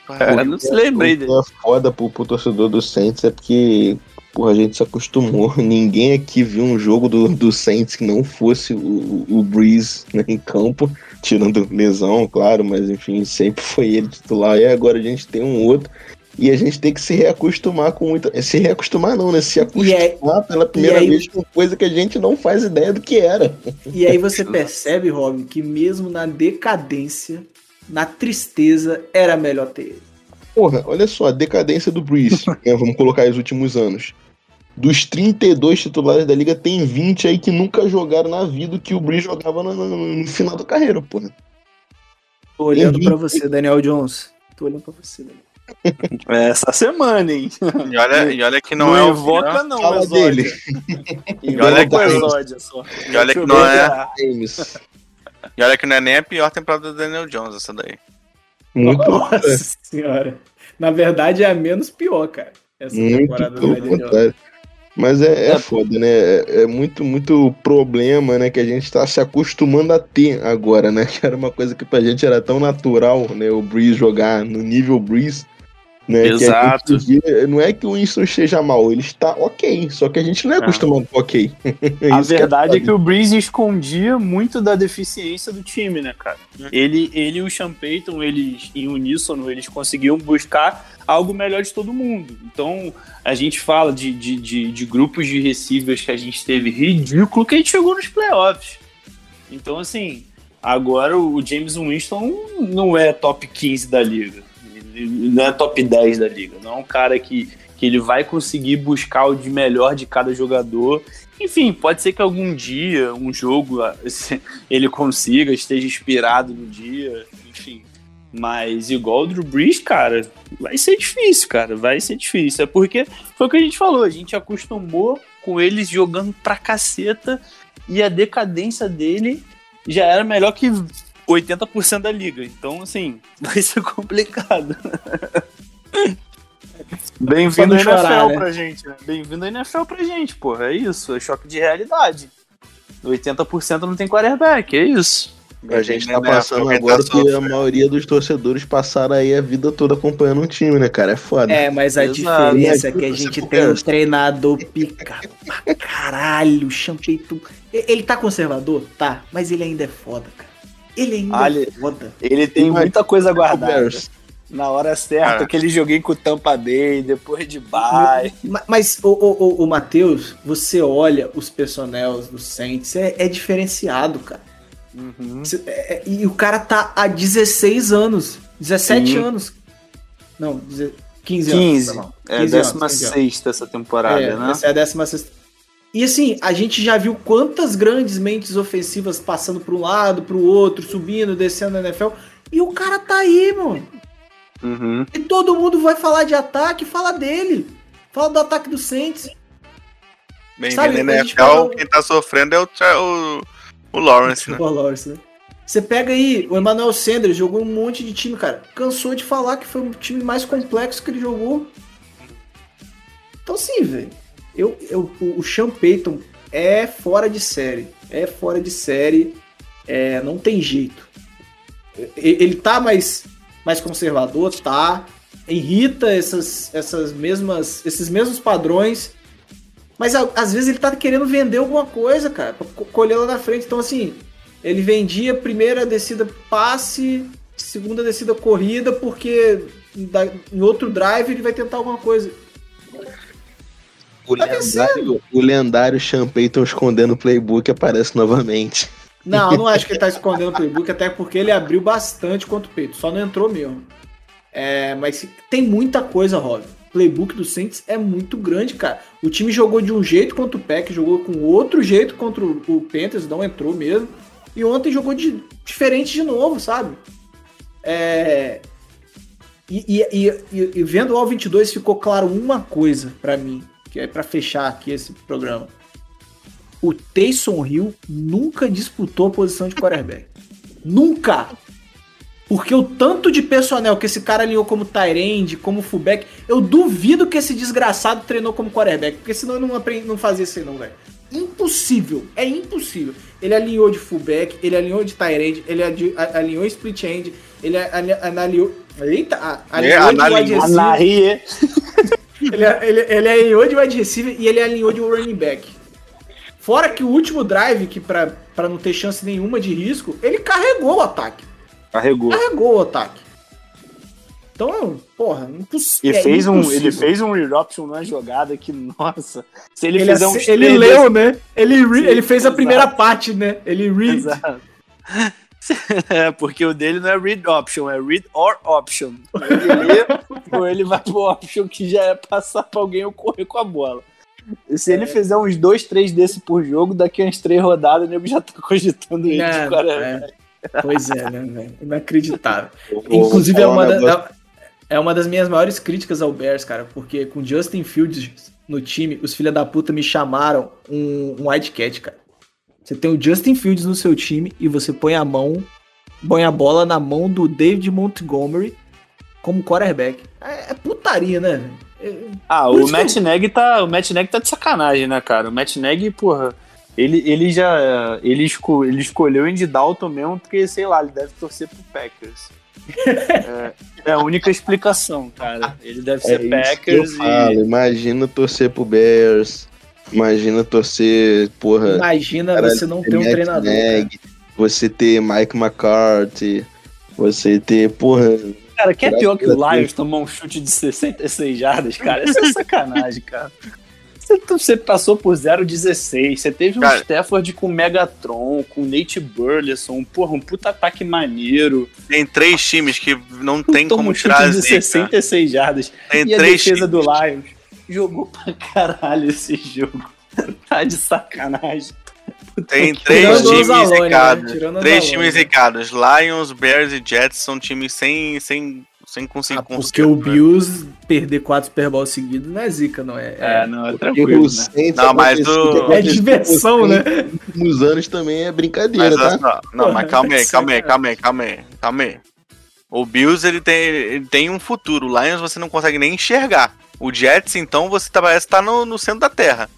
Speaker 3: Cara, não se lembrei dele.
Speaker 4: O que é foda pro, pro torcedor do Saints é porque porra, a gente se acostumou. Ninguém aqui viu um jogo do, do Saints que não fosse o, o, o Breeze né, em campo, tirando lesão, claro, mas enfim, sempre foi ele titular. E agora a gente tem um outro. E a gente tem que se reacostumar com muita. Se reacostumar não, né? Se
Speaker 2: aí-
Speaker 4: acostumar pela primeira
Speaker 2: aí-
Speaker 4: vez com coisa que a gente não faz ideia do que era.
Speaker 2: E aí você percebe, Robin, que mesmo na decadência, na tristeza, era melhor ter ele.
Speaker 4: Porra, olha só, a decadência do Breeze, né, vamos colocar aí os últimos anos. Dos 32 titulares da liga, tem 20 aí que nunca jogaram na vida o que o Breeze jogava no, no- no final da carreira, porra.
Speaker 2: Tô olhando pra você, Daniel Jones. Tô olhando pra você, Daniel.
Speaker 3: Essa semana, hein?
Speaker 5: E olha, e olha que não,
Speaker 3: Não,
Speaker 5: é o
Speaker 3: evoca, não,
Speaker 4: Fala dele.
Speaker 5: E olha
Speaker 3: o
Speaker 4: que-
Speaker 3: Exódia só.
Speaker 5: E olha que não é, e olha que não é nem a pior temporada do Daniel Jones essa daí.
Speaker 4: Muito,
Speaker 2: Nossa senhora. Na verdade, é a menos pior, cara. Essa
Speaker 4: muito
Speaker 2: temporada do Daniel Jones.
Speaker 4: Mas é, é
Speaker 3: É.
Speaker 4: foda, né? É, é muito, muito problema, né? Que a gente tá se acostumando a ter agora, né? Que era uma coisa que pra gente era tão natural, né? O Breeze jogar no nível Breeze. Né, que a
Speaker 3: Exato.
Speaker 4: vê- não é que o Winston esteja mal, ele está ok. Só que a gente não é
Speaker 3: Ah.
Speaker 4: acostumado com ok.
Speaker 3: A
Speaker 4: Isso que
Speaker 3: verdade é
Speaker 4: foda.
Speaker 3: que o Breeze escondia muito da deficiência do time, né, cara? Ele, ele e o Sean Payton, eles, em uníssono, eles conseguiam buscar algo melhor de todo mundo. Então, a gente fala de, de, de, de grupos de receivers que a gente teve ridículo que a gente chegou nos playoffs. Então, assim, agora o James Winston não é top 15 da liga. Não é top 10 da liga. Não é um cara que, que ele vai conseguir buscar o de melhor de cada jogador. Enfim, pode ser que algum dia, um jogo, ele consiga, esteja inspirado no dia, enfim. Mas igual o Drew Brees, cara, vai ser difícil, cara, vai ser difícil. É porque foi o que a gente falou, a gente acostumou com eles jogando pra caceta e a decadência dele já era melhor que 80% da liga. Então, assim, vai ser complicado. Bem-vindo
Speaker 2: não
Speaker 3: NFL
Speaker 2: né?
Speaker 3: pra gente, né? Bem-vindo à NFL pra gente, porra. É isso, é choque de realidade. 80% não tem quarterback, é isso.
Speaker 4: A gente tá
Speaker 5: Né,
Speaker 4: passando agora que a maioria dos torcedores passaram aí a vida toda acompanhando um time, né, cara? É foda.
Speaker 2: É, mas a
Speaker 3: Exato.
Speaker 2: diferença é que a gente tem um treinador pica pra caralho, Champeito. Ele tá conservador? Tá, mas ele ainda é foda, cara. Ele ainda
Speaker 3: Olha,
Speaker 2: é foda.
Speaker 3: Ele tem
Speaker 4: Mas-
Speaker 3: muita coisa guardada. Na hora certa,
Speaker 5: Cara.
Speaker 3: aquele joguinho com o Tampa Bay, depois de bye.
Speaker 2: Ma- Mas, o, o, o, o Matheus, você olha os personagens do Saints, é, é diferenciado, cara.
Speaker 3: Uhum.
Speaker 2: É- é- e o cara tá há 16 anos, 17
Speaker 3: Sim.
Speaker 2: anos. Não, deze- 15 anos.
Speaker 3: 15.
Speaker 2: tá.
Speaker 3: É
Speaker 2: 15
Speaker 3: a
Speaker 2: anos, 15 anos.
Speaker 3: 16 essa temporada,
Speaker 2: É,
Speaker 3: né?
Speaker 2: essa é a 16. E assim, a gente já viu quantas grandes mentes ofensivas passando para um lado, para o outro, subindo, descendo na NFL. E o cara tá aí, mano.
Speaker 3: Uhum.
Speaker 2: E todo mundo vai falar de ataque, fala dele. Fala do ataque do Saints. Sabe, a
Speaker 5: na NFL,
Speaker 2: falou-
Speaker 5: quem tá sofrendo é o, o, o Lawrence, né?
Speaker 2: Pô, Lawrence, né? Você pega aí, o Emmanuel Sanders jogou um monte de time, cara. Cansou de falar que foi o time mais complexo que ele jogou. Então, sim, velho. Eu, eu, o o Sean Payton é fora de série. É fora de série. É, não tem jeito. Ele tá mais, mais conservador, tá. Irrita essas, essas mesmas, esses mesmos padrões. Mas às vezes ele tá querendo vender alguma coisa, cara, pra colher lá na frente. Então, assim, ele vendia primeira descida passe, segunda descida corrida, porque em outro drive ele vai tentar alguma coisa.
Speaker 4: O
Speaker 2: Tá
Speaker 4: lendário, o lendário Sean Payton escondendo o playbook aparece novamente.
Speaker 2: Não, eu não acho que ele tá escondendo o playbook, até porque ele abriu bastante contra o peito, só não entrou mesmo. É, mas tem muita coisa, Rob. Playbook do Saints é muito grande, cara. O time jogou de um jeito contra o Pack, jogou com outro jeito contra o Panthers, não entrou mesmo. E ontem jogou de, diferente de novo, sabe? É, e, e- e- e- vendo o All-22 ficou claro uma coisa pra mim, que é pra fechar aqui esse programa. O Taysom Hill nunca disputou a posição de quarterback. Nunca! Porque o tanto de personnel que esse cara alinhou como Tyrande, como fullback, eu duvido que esse desgraçado treinou como quarterback, porque senão ele não, aprende, não fazia isso aí não, velho. Impossível, é impossível. Ele alinhou de fullback, ele alinhou de Tyrande, ele alinhou split end, ele ali- alinhou... Eita, a- alinhou de wide receiver. Ele, ele, ele alinhou de wide receiver e ele alinhou de running back. Fora que o último drive, que pra não ter chance nenhuma de risco, ele carregou o ataque.
Speaker 3: Carregou.
Speaker 2: Carregou o ataque. Então, porra,
Speaker 3: E
Speaker 2: impossível.
Speaker 3: fez um, ele fez um read option numa jogada que, nossa, se ele,
Speaker 2: Ele,
Speaker 3: fizer uns
Speaker 2: ele
Speaker 3: três
Speaker 2: leu, né? Ele, re-
Speaker 3: Sim,
Speaker 2: ele fez a
Speaker 3: exato.
Speaker 2: primeira parte, né? Ele read.
Speaker 3: Exato. É, porque o dele não é read option, é read or option. Ele lê, ou ele vai pro option que já é passar pra alguém ou correr com a bola. Se ele fizer uns dois, três desse por jogo, daqui a umas três rodadas, o nego já tá cogitando
Speaker 2: É,
Speaker 3: de cara.
Speaker 2: é. Pois é, né, velho? Inacreditável.
Speaker 4: Eu
Speaker 2: Inclusive, é
Speaker 4: um
Speaker 2: uma, da- é é uma das minhas maiores críticas ao Bears, cara, porque com Justin Fields no time, os filha da puta me chamaram um, um wildcat, cara. Você tem o Justin Fields no seu time e você põe a mão, põe a bola na mão do David Montgomery como quarterback. É, é putaria, né? velho? É-
Speaker 3: Ah, o Matt Neg tá, o Matt Neg tá de sacanagem, né, cara? O Matt Neg, porra, ele, ele já ele, esco, ele escolheu o Andy Dalton mesmo porque, sei lá, ele deve torcer pro Packers. é, é a única explicação, cara. Ele deve
Speaker 4: É
Speaker 3: ser
Speaker 4: isso que eu
Speaker 3: Packers
Speaker 4: falo.
Speaker 3: e
Speaker 4: Imagina torcer pro Bears. Imagina torcer, porra.
Speaker 2: Imagina
Speaker 4: Caralho,
Speaker 2: você não ter um treinador. cara.
Speaker 4: Neg, Você ter Mike McCarthy. Você ter, porra.
Speaker 3: Cara, que é pior que o. Lions tomar um chute de 66 jardas, cara? Isso é sacanagem, cara. Você, você passou por 0,16. Você teve um
Speaker 5: Cara.
Speaker 3: Stafford com Megatron, com Nate Burleson, porra, um puta ataque maneiro.
Speaker 5: Tem três times que não tem
Speaker 3: Toma
Speaker 5: como
Speaker 3: um
Speaker 5: tirar a
Speaker 3: de
Speaker 5: zica.
Speaker 3: 66 jardas.
Speaker 5: Tem
Speaker 3: e a
Speaker 5: três
Speaker 3: defesa
Speaker 5: times.
Speaker 3: do Lions jogou pra caralho esse jogo. tá de sacanagem.
Speaker 5: Tem três
Speaker 2: Tirando
Speaker 5: times
Speaker 2: né?
Speaker 5: zicados.
Speaker 2: Os
Speaker 5: Três times
Speaker 2: né?
Speaker 5: zicados. Lions, Bears e Jets são times sem, sem, sem conseguir
Speaker 2: Ah, porque o
Speaker 5: né?
Speaker 2: Bills perder quatro Super Bowl seguidos não é zica, não é?
Speaker 3: É, não, é tranquilo, né?
Speaker 5: Não, mas o-
Speaker 2: É diversão, né?
Speaker 4: Nos anos também é brincadeira,
Speaker 5: Mas,
Speaker 4: tá?
Speaker 5: só, não, mas calma aí, calma aí,
Speaker 2: Sacanagem.
Speaker 5: calma aí, calma aí, calma aí. O Bills ele tem, ele tem um futuro. O Lions você não consegue nem enxergar. O Jets, então, você tá, parece que tá no, no centro da terra.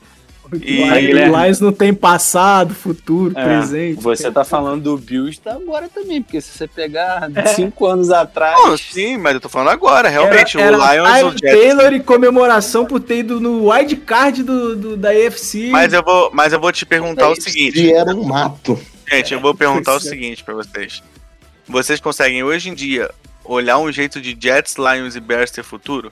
Speaker 5: E-?
Speaker 2: Lions não tem passado, futuro,
Speaker 3: É,
Speaker 2: presente.
Speaker 3: Você tá falando do Bills tá agora também, porque se você pegar
Speaker 2: É.
Speaker 3: cinco anos atrás.
Speaker 5: Não, sim, mas eu tô falando agora, realmente.
Speaker 2: era,
Speaker 5: o
Speaker 2: era
Speaker 5: Lions,
Speaker 2: Tyler
Speaker 5: o Jets.
Speaker 2: Taylor em comemoração por ter ido no wild card do, do- da AFC.
Speaker 5: Mas eu vou, mas eu vou te perguntar o
Speaker 4: E
Speaker 5: seguinte,
Speaker 4: era um mato.
Speaker 5: gente, eu vou perguntar o
Speaker 2: é.
Speaker 5: seguinte pra vocês. Vocês conseguem hoje em dia olhar um jeito de Jets, Lions e Bears ter futuro?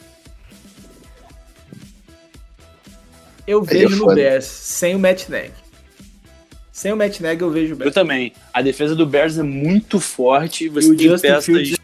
Speaker 2: Eu
Speaker 4: é
Speaker 2: vejo no
Speaker 4: foda.
Speaker 2: Bears, sem o Matt Nagy. Sem o Matt Nagy eu vejo o
Speaker 3: Eu
Speaker 2: Bears.
Speaker 3: também. A defesa do Bears é muito forte.
Speaker 2: E
Speaker 3: Você
Speaker 2: o
Speaker 3: tem
Speaker 2: Justin
Speaker 3: peças.
Speaker 2: Fields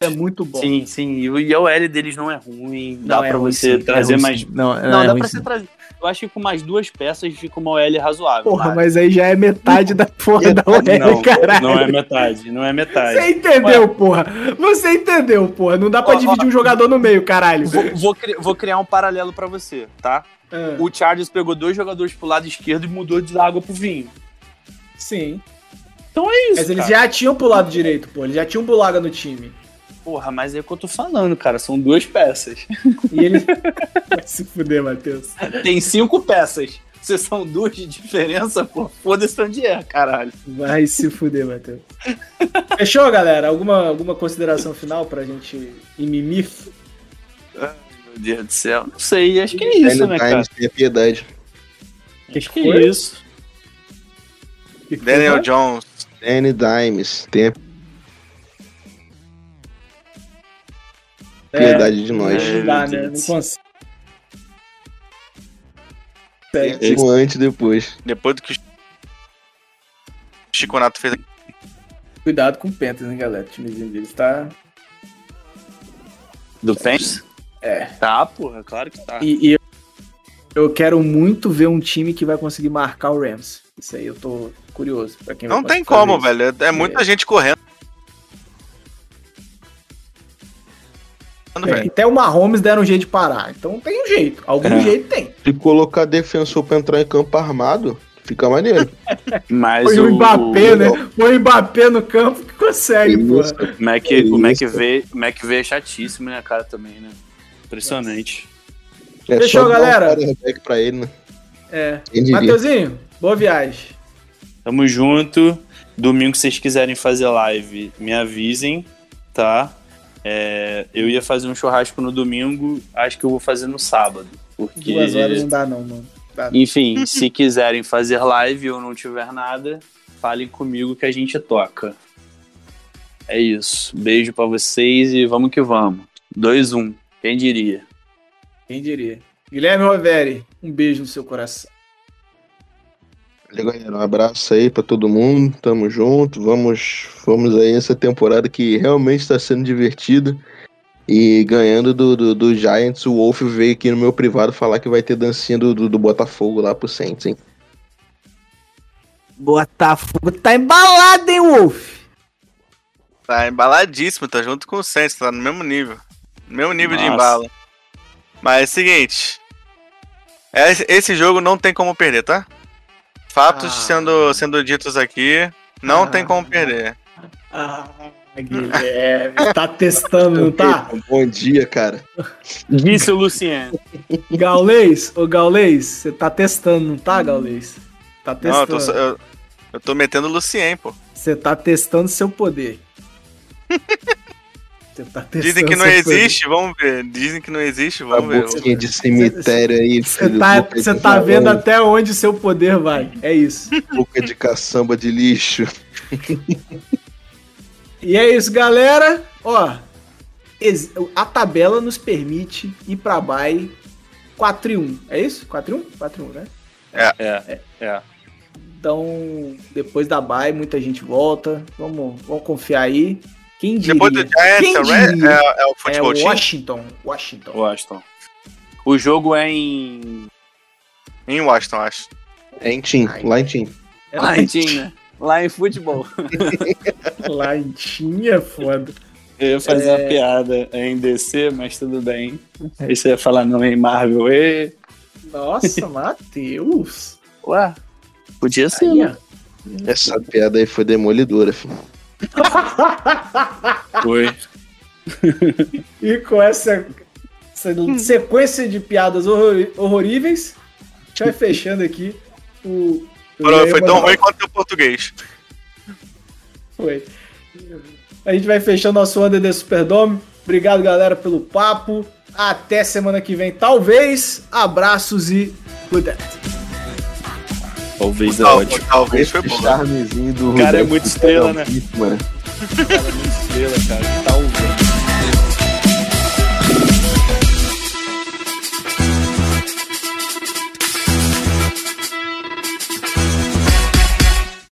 Speaker 2: é muito bom.
Speaker 3: Sim, sim. E o- e a OL deles não é ruim. Dá
Speaker 2: Não, é
Speaker 3: pra
Speaker 2: ruim,
Speaker 3: você
Speaker 2: sim,
Speaker 3: trazer
Speaker 2: é ruim,
Speaker 3: mais.
Speaker 2: Não,
Speaker 3: Não,
Speaker 2: não, é
Speaker 3: dá
Speaker 2: ruim,
Speaker 3: pra
Speaker 2: sim.
Speaker 3: você trazer. Eu acho que com mais duas peças fica uma OL razoável.
Speaker 2: Porra,
Speaker 3: mas-
Speaker 2: mas aí já é metade da porra da OL,
Speaker 3: não,
Speaker 2: caralho.
Speaker 3: não é metade, não é metade.
Speaker 2: Você entendeu, porra? Você entendeu, porra? Não dá pra
Speaker 3: Ó,
Speaker 2: dividir
Speaker 3: ó.
Speaker 2: um jogador no meio, caralho.
Speaker 3: Vou, vou cri- vou criar um paralelo pra você, tá?
Speaker 2: Ah,
Speaker 3: O Chargers pegou dois jogadores pro lado esquerdo e mudou de água pro vinho.
Speaker 2: sim.
Speaker 3: Então é isso.
Speaker 2: Mas eles
Speaker 3: cara.
Speaker 2: já tinham pro lado direito, pô. Eles já tinham Bulaga no time.
Speaker 3: Porra, mas é o que eu tô falando, cara. São duas peças.
Speaker 2: E ele. Vai se fuder, Matheus.
Speaker 3: Tem cinco peças. Vocês são duas de diferença, pô. Foda-se onde é, caralho.
Speaker 2: Vai se fuder, Matheus. Fechou, galera? Alguma, alguma consideração final pra gente ir mimir?
Speaker 3: Meu Deus do céu. Não sei, acho que é isso, né, cara?
Speaker 4: Times, tenha piedade.
Speaker 3: Acho que é isso.
Speaker 5: Daniel? Jones.
Speaker 4: Danny Dimes, tenha piedade de nós.
Speaker 3: É.
Speaker 2: Não dá, né? Não consigo.
Speaker 4: Um antes e depois.
Speaker 5: Depois do que o Chico Nato fez.
Speaker 2: Cuidado com o Panthers, hein, galera? O timezinho deles tá.
Speaker 3: Do Pence?
Speaker 2: É.
Speaker 3: Tá, porra, claro que tá.
Speaker 2: E, e eu- eu quero muito ver um time que vai conseguir marcar o Rams. Isso aí eu tô curioso. Pra quem vai
Speaker 5: Não tem como,
Speaker 2: isso.
Speaker 5: velho. É muita gente correndo.
Speaker 2: É,
Speaker 5: velho.
Speaker 2: até o Mahomes deram um jeito de parar. Então tem um jeito. Algum
Speaker 3: É.
Speaker 2: jeito tem.
Speaker 4: Se colocar defensor pra entrar em campo armado, fica maneiro.
Speaker 3: Mas
Speaker 2: Põe o Mbappé,
Speaker 3: o,
Speaker 2: né? Põe o Mbappé no campo que consegue, pô.
Speaker 3: O Mac,
Speaker 4: Que
Speaker 3: o Mac,
Speaker 4: isso.
Speaker 3: v, o Mac v é chatíssimo, né, cara, também, né? Impressionante.
Speaker 4: É
Speaker 2: Fechou,
Speaker 4: um
Speaker 2: galera?
Speaker 4: quarterback pra ele, né?
Speaker 2: É. Mateuzinho, boa viagem.
Speaker 3: Tamo junto. Domingo, se vocês quiserem fazer live, me avisem, tá? É, eu ia fazer um churrasco no domingo, acho que eu vou fazer no sábado. Porque,
Speaker 2: Duas horas não dá, não, mano. Dá.
Speaker 3: enfim, se quiserem fazer live eu não tiver nada, falem comigo que a gente toca. É isso. Beijo pra vocês e vamos que vamos. 2-1, quem diria?
Speaker 2: Quem diria? Guilherme Roveri, um beijo no seu coração.
Speaker 4: Valeu, galera. Um abraço aí pra todo mundo. Tamo junto. Vamos, vamos aí essa temporada que realmente está sendo divertida. E ganhando do, do, do Giants, o Wolf veio aqui no meu privado falar que vai ter dancinha do, do, do Botafogo lá pro Saints, hein?
Speaker 2: Botafogo tá embalado, hein, Wolf?
Speaker 5: Tá embaladíssimo, tá junto com o Saints, tá no mesmo nível. No mesmo nível de
Speaker 3: Nossa.
Speaker 5: embalo. Mas é o seguinte. Esse, esse jogo não tem como perder, tá? Fatos
Speaker 2: Ah.
Speaker 5: sendo, sendo ditos aqui, não
Speaker 2: Ah.
Speaker 5: tem como perder.
Speaker 2: Ah, Guilherme, tá testando, não tá?
Speaker 4: Bom dia, cara.
Speaker 3: Disse o Luciano.
Speaker 2: Gaulês, ô Gaulês, você tá testando, não tá, Gaulês? Tá
Speaker 5: Não, eu tô,
Speaker 2: testando.
Speaker 5: eu, eu tô metendo o Lucien, pô.
Speaker 2: Você tá testando seu poder. Tá
Speaker 5: Dizem que não existe, vamos ver. Dizem que não existe,
Speaker 4: A
Speaker 5: vamos ver.
Speaker 4: boquinha de cemitério aí,
Speaker 2: Você tá, você tá vendo até onde seu poder vai. É isso.
Speaker 4: Boca de caçamba de lixo.
Speaker 2: E é isso, galera. Ó, a tabela nos permite ir pra bye 4 e 1. É isso? 4 e 1? 4 e 1, né?
Speaker 3: É, é.
Speaker 2: Então, depois da bye, muita gente volta. Vamos, vamos confiar aí. Quem diria?
Speaker 5: Depois do Giants,
Speaker 2: Quem
Speaker 5: é, o Red-
Speaker 2: diria?
Speaker 5: é, é o
Speaker 2: É
Speaker 5: futebol team?
Speaker 2: Washington. Washington.
Speaker 3: Washington. O jogo é em.
Speaker 5: Em Washington, acho.
Speaker 4: É em Tim, lá em Tim.
Speaker 2: É
Speaker 3: Lá em Tim, né? Lá em futebol.
Speaker 2: Lá em tinha, foda.
Speaker 3: Eu ia fazer uma piada em DC, mas tudo bem. Aí você ia falar não em Marvel. E...
Speaker 2: Nossa, Matheus.
Speaker 3: Ué, podia ser,
Speaker 2: Aí,
Speaker 3: né?
Speaker 2: ó.
Speaker 4: Essa piada aí foi demolidora, filho.
Speaker 3: Foi.
Speaker 2: E com essa, essa sequência de piadas horror- horroríveis, a gente vai fechando aqui o. o
Speaker 5: Foi, tão ruim quanto o português.
Speaker 2: Foi. A gente vai fechando nosso Under the Superdome. Obrigado, galera, pelo papo. Até semana que vem, talvez. Abraços e good night.
Speaker 3: Talvez é
Speaker 5: Tal-
Speaker 3: ótimo.
Speaker 5: Talvez foi bom.
Speaker 4: charmezinho do
Speaker 3: O cara é muito estrela, né?
Speaker 4: Mano.
Speaker 3: Cara, muito estrela, cara. Tá